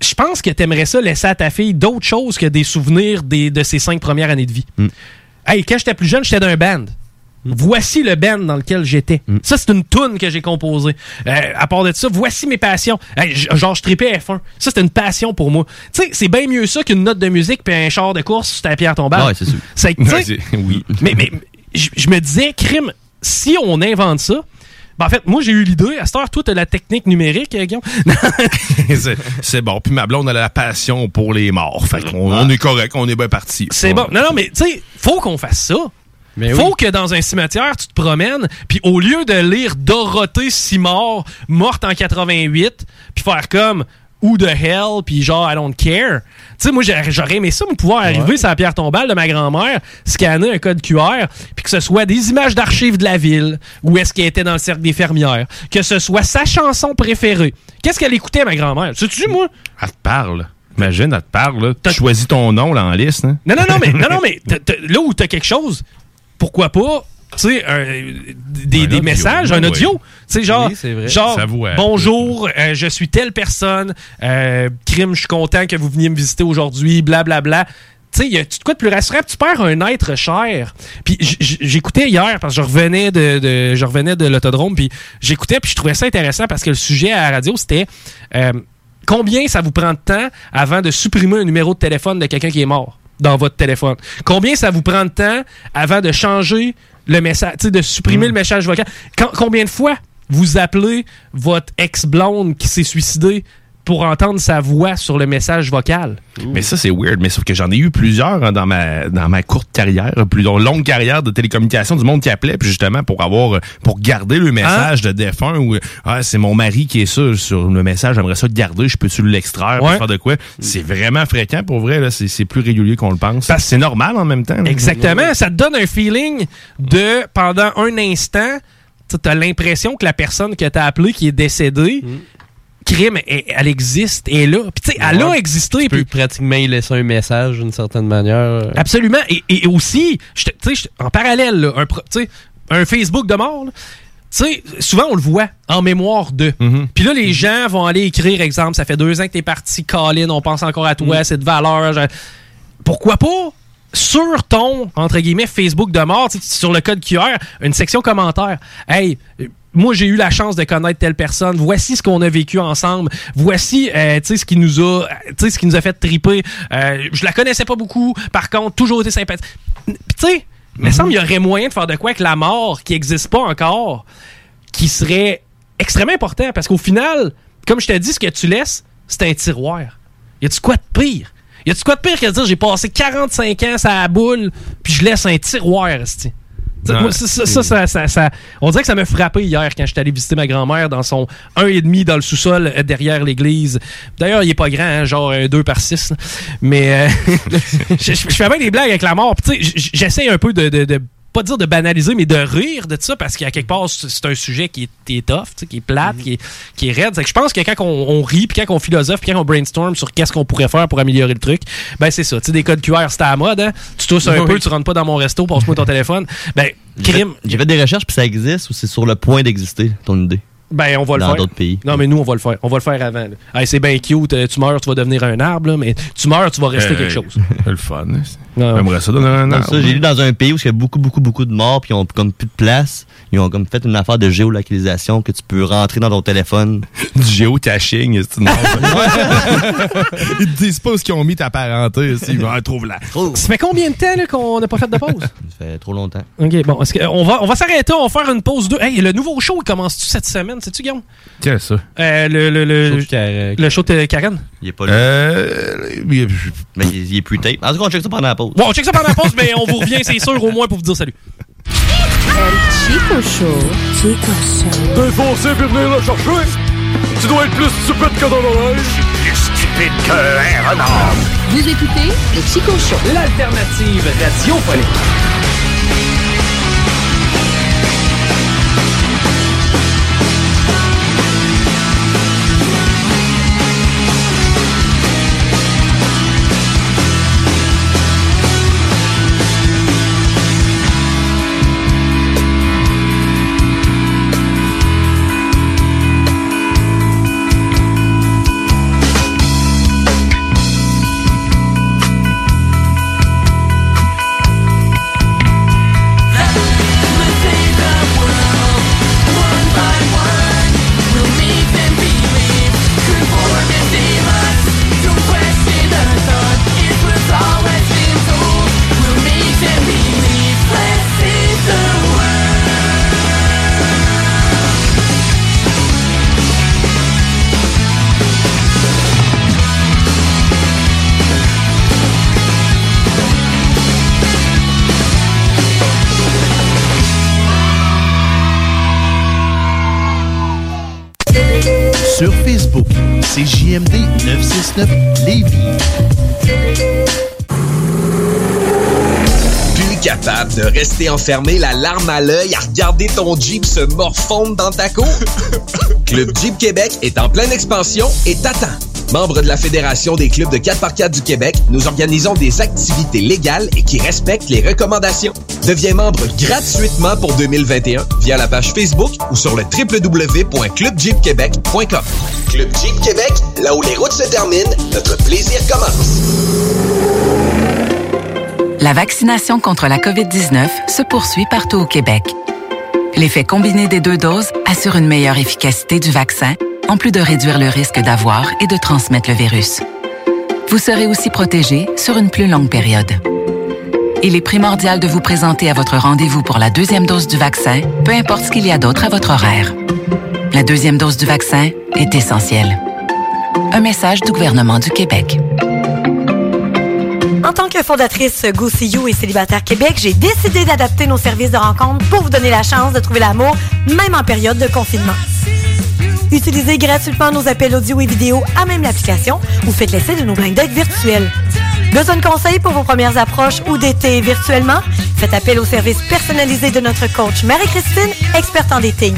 Je pense que tu aimerais ça laisser à ta fille d'autres choses que des souvenirs des, de ses cinq premières années de vie. Hmm. Hey, quand j'étais plus jeune, j'étais d'un band. Voici le band dans lequel j'étais. Ça, c'est une toune que j'ai composée. Euh, à part de ça, voici mes passions. Hey, genre, je tripais F1. Ça, c'était une passion pour moi. Tu sais, c'est bien mieux ça qu'une note de musique puis un char de course sur ta pierre tombale. Ouais, c'est sûr. C'est, oui. mais, mais je je me disais, crime, si on invente ça, ben en fait, moi, j'ai eu l'idée. À cette heure, toi, t'as la technique numérique, euh, Guillaume? c'est c'est bon. Puis ma blonde, elle a la passion pour les morts. Fait qu'on on est correct, on est bien parti. C'est bon. Non, non, mais tu sais, faut qu'on fasse ça. Mais faut oui. que dans un cimetière, tu te promènes, puis au lieu de lire Dorothée Simard, morte en 88, puis faire comme Who the hell, puis genre I don't care. Tu sais, moi, j'aurais aimé ça, me pouvoir arriver sur la pierre tombale de ma grand-mère, scanner un code QR, puis que ce soit des images d'archives de la ville, où est-ce qu'elle était dans le cercle des fermières, que ce soit sa chanson préférée. Qu'est-ce qu'elle écoutait, ma grand-mère? Sais-tu, moi? Elle te parle. Imagine, elle te parle. là. Tu choisis ton nom là, en liste. hein. Non, non, non, mais, non, non, mais t'as- là où t'as quelque chose, pourquoi pas, tu sais, un- des, Un des audio, messages, un oui. audio. Tu sais, genre, Oui, genre bonjour, euh, je suis telle personne, euh, crime, je suis content que vous veniez me visiter aujourd'hui, blablabla. Tu sais, y a tu de quoi de plus rassurant? Tu perds un être cher. Puis j'écoutais hier, parce que je revenais de, de- je revenais de l'autodrome, puis j'écoutais, puis je trouvais ça intéressant parce que le sujet à la radio, c'était euh, combien ça vous prend de temps avant de supprimer un numéro de téléphone de quelqu'un qui est mort dans votre téléphone? Combien ça vous prend de temps avant de changer le message, tu sais, de supprimer le message vocal? Quand- combien de fois vous appelez votre ex-blonde qui s'est suicidée pour entendre sa voix sur le message vocal? Mais ça, c'est weird. Mais sauf que j'en ai eu plusieurs hein, dans, ma, dans ma courte carrière, plus long- longue carrière de télécommunication, du monde qui appelait, puis justement pour avoir, euh, pour garder le message de défunt ou ah, c'est mon mari qui est ça sur le message, j'aimerais ça garder, je peux-tu l'extraire, Ouais. faire de quoi? C'est vraiment fréquent pour vrai, là. C'est plus régulier qu'on le pense. c'est normal en même temps. là. Exactement. Ça te donne un feeling de, pendant un instant, tu as l'impression que la personne que tu as appelée, qui est décédée, crime, elle, elle existe, elle est là. Puis tu sais, elle a Ouais. existé. Tu peux pratiquement y laisser un message d'une certaine manière. Absolument. Et, et aussi, tu sais, en parallèle, là, un, un Facebook de mort, là, tu sais, souvent on le voit en mémoire de. Puis là, les gens vont aller écrire, exemple, ça fait deux ans que t'es parti, Colin, on pense encore à toi, c'est de valeur. Pourquoi pas sur ton, entre guillemets, Facebook de mort, sur le code QR, une section commentaire. Hey, moi j'ai eu la chance de connaître telle personne. Voici ce qu'on a vécu ensemble. Voici, euh, tu sais, ce qui nous a, tu sais, ce qui nous a fait triper. Euh, je la connaissais pas beaucoup. Par contre, toujours été sympathique. Tu sais, il me semble qu'il y aurait moyen de faire de quoi avec la mort qui n'existe pas encore, qui serait extrêmement important parce qu'au final, comme je t'ai dit, ce que tu laisses, c'est un tiroir. Y a-tu quoi de pire? Y a-tu quoi de pire que de dire j'ai passé 45 ans à la boule, puis je laisse un tiroir, esti? Ça, ça, ça, ça- ça- ça- on dirait que ça m'a frappé hier quand j'étais allé visiter ma grand-mère dans son 1,5 dans le sous-sol euh, derrière l'église. D'ailleurs, il est pas grand, hein, genre 2 par 6. Mais euh, je, je- je fais bien des blagues avec la mort. J'essaie un peu de, de- de- pas dire de banaliser, mais de rire de ça parce qu'à quelque part, c'est un sujet qui est, est tough, qui est plate, qui, est, qui est raide. Que je pense que quand on, on rit, puis quand on philosophe, puis quand on brainstorm sur qu'est-ce qu'on pourrait faire pour améliorer le truc, ben c'est ça. Tu sais, des codes QR, c'était à la mode, hein? Tu tousses un Oui. peu, tu rentres pas dans mon resto, passe-moi ton téléphone. Ben, J'ai fait- crime. J'ai fait des recherches puis ça existe ou c'est sur le point d'exister, ton idée? Ben, on va le Dans faire. d'autres pays. Non, mais nous, on va le faire. On va le faire avant. Hey, c'est bien cute. euh, Tu meurs, tu vas devenir un arbre, là, mais tu meurs, tu vas rester Euh, quelque chose. Le fun. Non. J'aimerais ça donner un Non, arbre. ça, j'ai lu dans un pays où il y a beaucoup, beaucoup, beaucoup de morts, puis ils ont comme plus de place. Ils ont comme fait une affaire de géolocalisation que tu peux rentrer dans ton téléphone. Du géotaching, c'est une Ils te disent pas où ils ont mis ta parenté. Ils vont trouve là. Ça fait combien de temps qu'on n'a pas fait de pause? Ça fait trop longtemps. OK, bon. que- on va, on va s'arrêter, on va faire une pause 2. Hey, le nouveau show, commence-tu cette semaine? Sais-tu, Guillaume? Qu'est-ce que ça? Euh, le, le, le, le show de Karen? Il est pas là. Euh. Mais il, il est plus tape. En tout cas, on check ça pendant la pause. Bon, on check ça pendant la pause, mais on vous revient, c'est sûr, au moins pour vous dire salut. Chico Show. Chico Show. T'es forcé pour venir le chercher? Tu dois être plus stupide que dans l'oreille. Plus stupide qu'un renard. Vous écoutez le Chico Show. L'alternative radiophonique. 969 Lévis. Plus capable de rester enfermé la larme à l'œil à regarder ton Jeep se morfondre dans ta cour? Club Jeep Québec est en pleine expansion et t'attend. Membre de la Fédération des clubs de 4x4 du Québec, nous organisons des activités légales et qui respectent les recommandations. Deviens membre gratuitement pour 2021 via la page Facebook ou sur le www.clubjeepquebec.com. Club Jeep Québec, là où les routes se terminent, notre plaisir commence. La vaccination contre la COVID-19 se poursuit partout au Québec. L'effet combiné des deux doses assure une meilleure efficacité du vaccin, en plus de réduire le risque d'avoir et de transmettre le virus. Vous serez aussi protégé sur une plus longue période. Il est primordial de vous présenter à votre rendez-vous pour la deuxième dose du vaccin, peu importe ce qu'il y a d'autre à votre horaire. La deuxième dose du vaccin est essentielle. Un message du gouvernement du Québec. En tant que fondatrice Go See You et Célibataire Québec, j'ai décidé d'adapter nos services de rencontre pour vous donner la chance de trouver l'amour, même en période de confinement. Utilisez gratuitement nos appels audio et vidéo à même l'application ou faites l'essai de nos dates virtuels. Besoin de conseils pour vos premières approches ou d'été virtuellement? Faites appel au service personnalisé de notre coach Marie-Christine, experte en dating.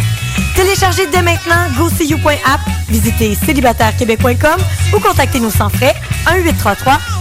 Téléchargez dès maintenant GoSeeYou.app, visitez célibatairequebec.com ou contactez-nous sans frais 1-833-GO-SEE-YOU.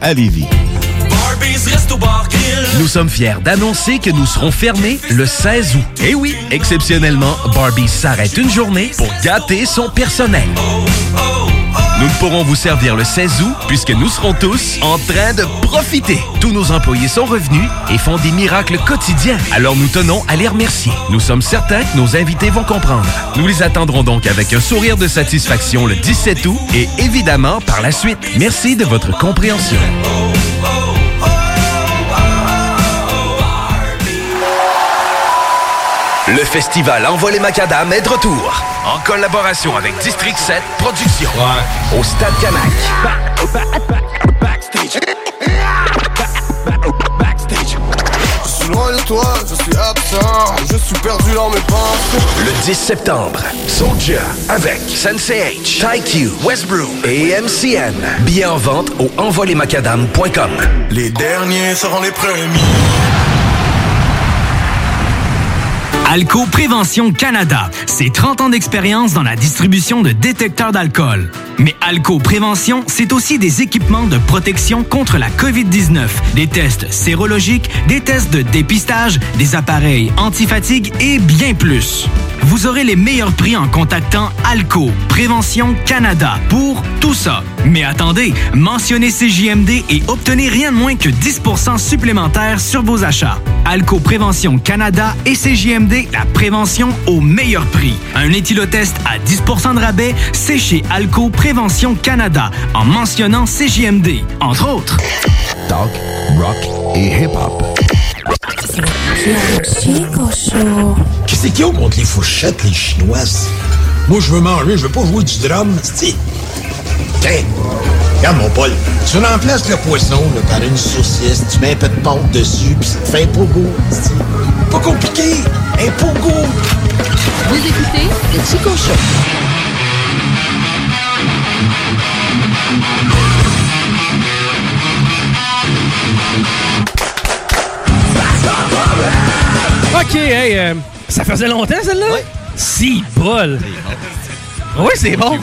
à Lévis. Nous sommes fiers d'annoncer que nous serons fermés le 16 août. Et oui, exceptionnellement, Barbie s'arrête une journée pour gâter son personnel. Nous ne pourrons vous servir le 16 août puisque nous serons tous en train de profiter. Tous nos employés sont revenus et font des miracles quotidiens. Alors nous tenons à les remercier. Nous sommes certains que nos invités vont comprendre. Nous les attendrons donc avec un sourire de satisfaction le 17 août et évidemment par la suite. Merci de votre compréhension. Le festival Envoie les Macadam est de retour. En collaboration avec District 7 Productions. Au Stade Canac. Je suis loin de toi, je suis absent, je suis perdu dans mes pensées. Le 10 septembre, Soulja avec Sensei H, TyQ, Westbrook et MCN. Billets en vente au envoiemacadam.com. Les derniers seront les premiers. Alco Prévention Canada, c'est 30 ans d'expérience dans la distribution de détecteurs d'alcool. Mais Alco Prévention, c'est aussi des équipements de protection contre la COVID-19, des tests sérologiques, des tests de dépistage, des appareils antifatigue et bien plus. Vous aurez les meilleurs prix en contactant Alco Prévention Canada pour tout ça. Mais attendez, mentionnez CJMD et obtenez rien de moins que 10% supplémentaire sur vos achats. Alco Prévention Canada et CJMD, la prévention au meilleur prix. Un éthylotest à 10% de rabais, c'est chez Alco Prévention Canada en mentionnant CJMD, entre autres. Talk, rock et hip-hop. Qu'est-ce qu'il y a contre les fourchettes, les chinoises? Moi, je veux manger, je veux pas jouer du drum, c'ti. Tiens, regarde mon Paul. Tu remplaces le poisson là, par une saucisse, tu mets un peu de pâte dessus, puis ça te fait un pogo. Pas compliqué, un pogo. Vous écoutez le Chico Show. Ok, hey, euh, ça faisait longtemps celle-là? Oui. Si, bol. Oui, c'est bon.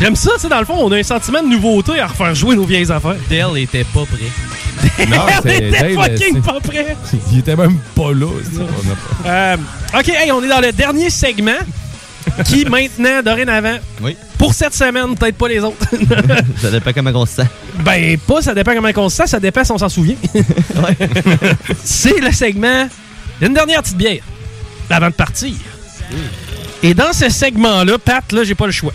J'aime ça, tu sais, dans le fond, on a un sentiment de nouveauté à refaire jouer nos vieilles affaires. Dale était pas prêt. Non, était Dale, fucking pas prêt. Il était même pas là. ça. On a pas- Euh, ok, hey, on est dans le dernier segment qui, maintenant, dorénavant, Oui. pour cette semaine, peut-être pas les autres. Ça dépend comment on se sent. ben, pas, ça dépend comment on se sent, ça dépend si on s'en souvient. C'est le segment. Une dernière petite bière avant de partir. Et dans ce segment-là, Pat, là, j'ai pas le choix.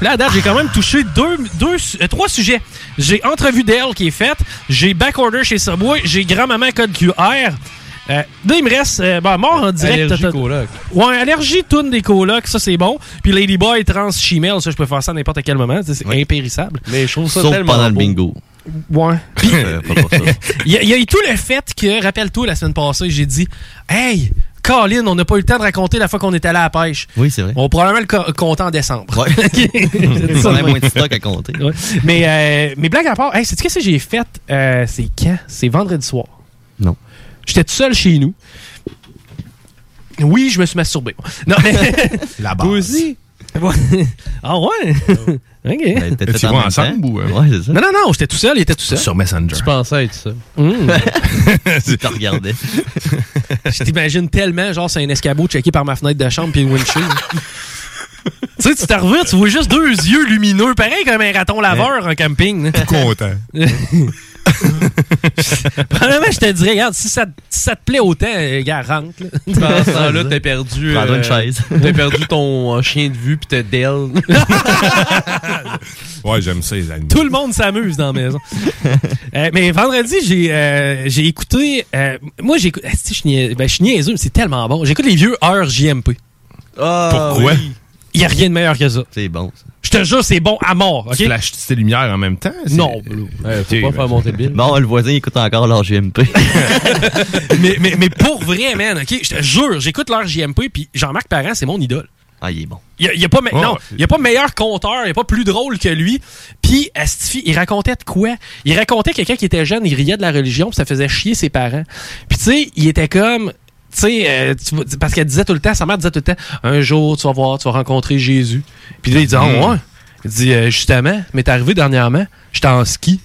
Là, à date, j'ai quand même touché deux, deux, euh, trois sujets. J'ai entrevue d'elle qui est faite, j'ai backorder chez Subway, j'ai grand-maman code QR. Euh, là, il me reste euh, bon, mort en direct. Allergie coloc. Ouais, allergie, toune des colocs, ça c'est bon. Puis Ladyboy, trans, shemale, ça je peux faire ça à n'importe quel moment, tu sais, c'est impérissable. Mais je trouve ça Sauf tellement pendant le bingo. Ouais. Pas pour ça. Il y, y a eu tout le fait que, rappelle-toi, la semaine passée, j'ai dit Hey, Colin, on n'a pas eu le temps de raconter la fois qu'on est allé à la pêche. Oui, c'est vrai. On va probablement le co- compter en décembre. Ouais. On a moins de stock à compter. Ouais. Mais, euh, mais blague à part, hey, c'est qu'est-ce que j'ai fait Euh, C'est quand? C'est vendredi soir. Non. J'étais tout seul chez nous. Oui, je me suis masturbé. Non, mais. La base. aussi? ah ouais? ok. Ben, Tu en ensemble ou, euh? Ouais, c'est ça. Non, non, non, j'étais tout seul, il était tout seul. Sur Messenger. Je pensais être ça. Mmh. Tu te regardais. Je t'imagine tellement, genre, c'est un escabeau checké par ma fenêtre de chambre puis une windshield. tu sais, tu t'arrives, tu vois juste deux yeux lumineux, pareil comme un raton laveur en camping. Tout content. Probablement, je te dirais, regarde, si ça, si ça te plaît autant, euh, gars, rentre. là. Pendant ce temps-là, t'as perdu. euh, Prends-toi une chaise. T'as perdu ton euh, chien de vue pis t'as Dell. Ouais, j'aime ça, les animaux. Tout le monde s'amuse dans la maison. Euh, mais vendredi, j'ai euh, j'ai écouté. euh, moi, j'ai écouté. Je suis niais- ben, je suis niaiseux, mais c'est tellement bon. J'écoute les vieux heures JMP. Pourquoi? Il n'y a rien de meilleur que ça. C'est bon, ça. Je te jure, c'est bon à mort. Tu flashes tes lumières en même temps? Non. Ouais, faut pas ben, faire monter le bill. Bon, le voisin écoute encore leur GMP. mais, mais, mais pour vrai, man, ok? Je te jure, j'écoute l'heure JMP, puis Jean-Marc Parent, c'est mon idole. Ah, il est bon. Il n'y a, pas, me- Oh, non, il a pas meilleur conteur, il n'y a pas plus drôle que lui. Puis, Astifi, il racontait de quoi? Il racontait quelqu'un qui était jeune, il riait de la religion, puis ça faisait chier ses parents. Puis, tu sais, il était comme. Tu sais, euh, tu parce qu'elle disait tout le temps, sa mère disait tout le temps, un jour, tu vas voir, tu vas rencontrer Jésus. Puis là, il dit, Mm. ouais. Il dit, euh, justement, mais t'es arrivé dernièrement, j'étais en ski.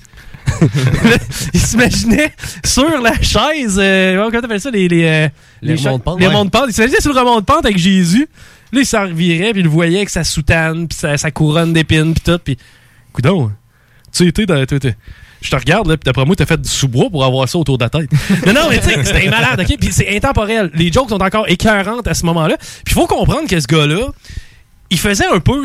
il s'imaginait sur la chaise, euh, comment t'appelles ça, les, les, euh, Les cha- remontes de pente, les ouais. remontes de pente. Il s'imaginait sur le remont de pente avec Jésus. Là, il s'en revirait, puis il le voyait avec sa soutane, puis sa, sa couronne d'épines, puis tout. Puis, coudon, tu étais dans. tu- Je te regarde, là, puis d'après moi, t'as fait du sous-bois pour avoir ça autour de la tête. non, non, mais tu sais, c'était malade, OK? Puis c'est intemporel. Les jokes sont encore écœurantes à ce moment-là. Puis il faut comprendre que ce gars-là, il faisait un peu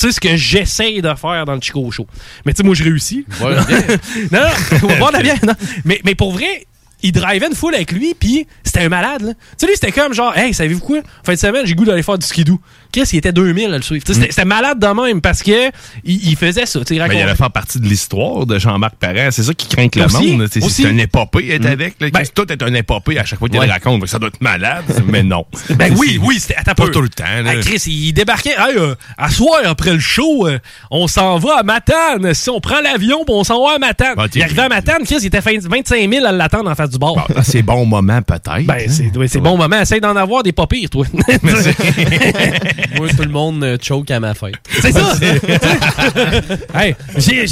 tu sais, ce que j'essaye de faire dans le Chico Show. Mais tu sais, moi, je réussis. Bière. non, non, on va boire la bière, non. Mais, mais pour vrai, il drivait une foule avec lui, puis c'était un malade, là. Tu sais, lui, c'était comme genre, hey, savez-vous quoi? Fin de semaine, j'ai goût d'aller faire du skidoo. Qu'est-ce qu'il était 2000 à le suivre? Sais, C'était c'était malade de même parce que il, il faisait ça. il Ben, il allait faire partie de l'histoire de Jean-Marc Parent. C'est ça qui craint que le Aussi, monde. C'est une épopée être Mm. avec. Là, tout est une épopée à chaque fois qu'il Ouais. le raconte. Ça doit être malade, mais non. Ben oui, oui, c'était attends un Pas tout le temps. là. Chris, il débarquait. Hey, euh, à soir, après le show, euh, on s'en va à Matane. Si on prend l'avion, puis on s'en va à Matane. Ah, il arrivait à Matane, Chris, il était fin- 25 000 à l'attendre en face du bar. Ah, c'est bon moment, peut-être. Ben, c'est ouais, c'est bon moment. Essaye d'en avoir des pas pires, toi. Moi, tout le monde euh, choke à ma fête. C'est ça! hey, j'ai-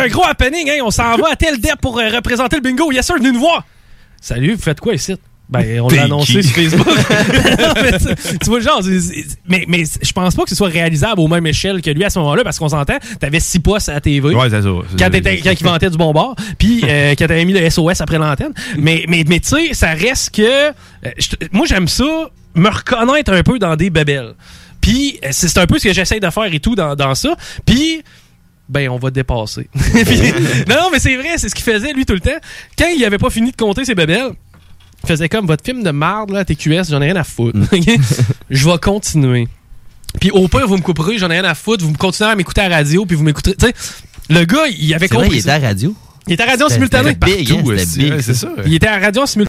un gros happening, hein. On s'en va à tel dep pour euh, représenter le bingo. Yes, sir, venez nous voir. Salut, vous faites quoi ici? Ben, on l'a annoncé sur Facebook. Non, mais tu, tu vois le genre, mais, mais je pense pas que ce soit réalisable au même échelle que lui à ce moment-là, parce qu'on s'entend, t'avais six postes à la TV. Ouais, c'est ça. C'est Quand, il vantait du bon bord, puis euh, quand t'avais mis le SOS après l'antenne. Mais, mais, mais tu sais, ça reste que. euh, moi, j'aime ça, me reconnaître un peu dans des bébelles. Puis euh, c'est un peu ce que j'essaie de faire et tout dans, dans ça. Puis. Ben, on va dépasser. Puis- non, non, mais c'est vrai, c'est ce qu'il faisait, lui, tout le temps. Quand il avait pas fini de compter ses bébelles, il faisait comme votre film de marde, là, TQS, j'en ai rien à foutre. Ok? Je vais continuer. Puis au pire, vous me couperez, j'en ai rien à foutre, vous me continuez à m'écouter à la radio, puis vous m'écouterez. Tu sais, le gars, il avait C'est vrai, compris. il était à la radio. Il était à la radio en simultané. c'était big, hein, Partout, big, Ouais, ça. c'est ça. Il était à la radio en simultané.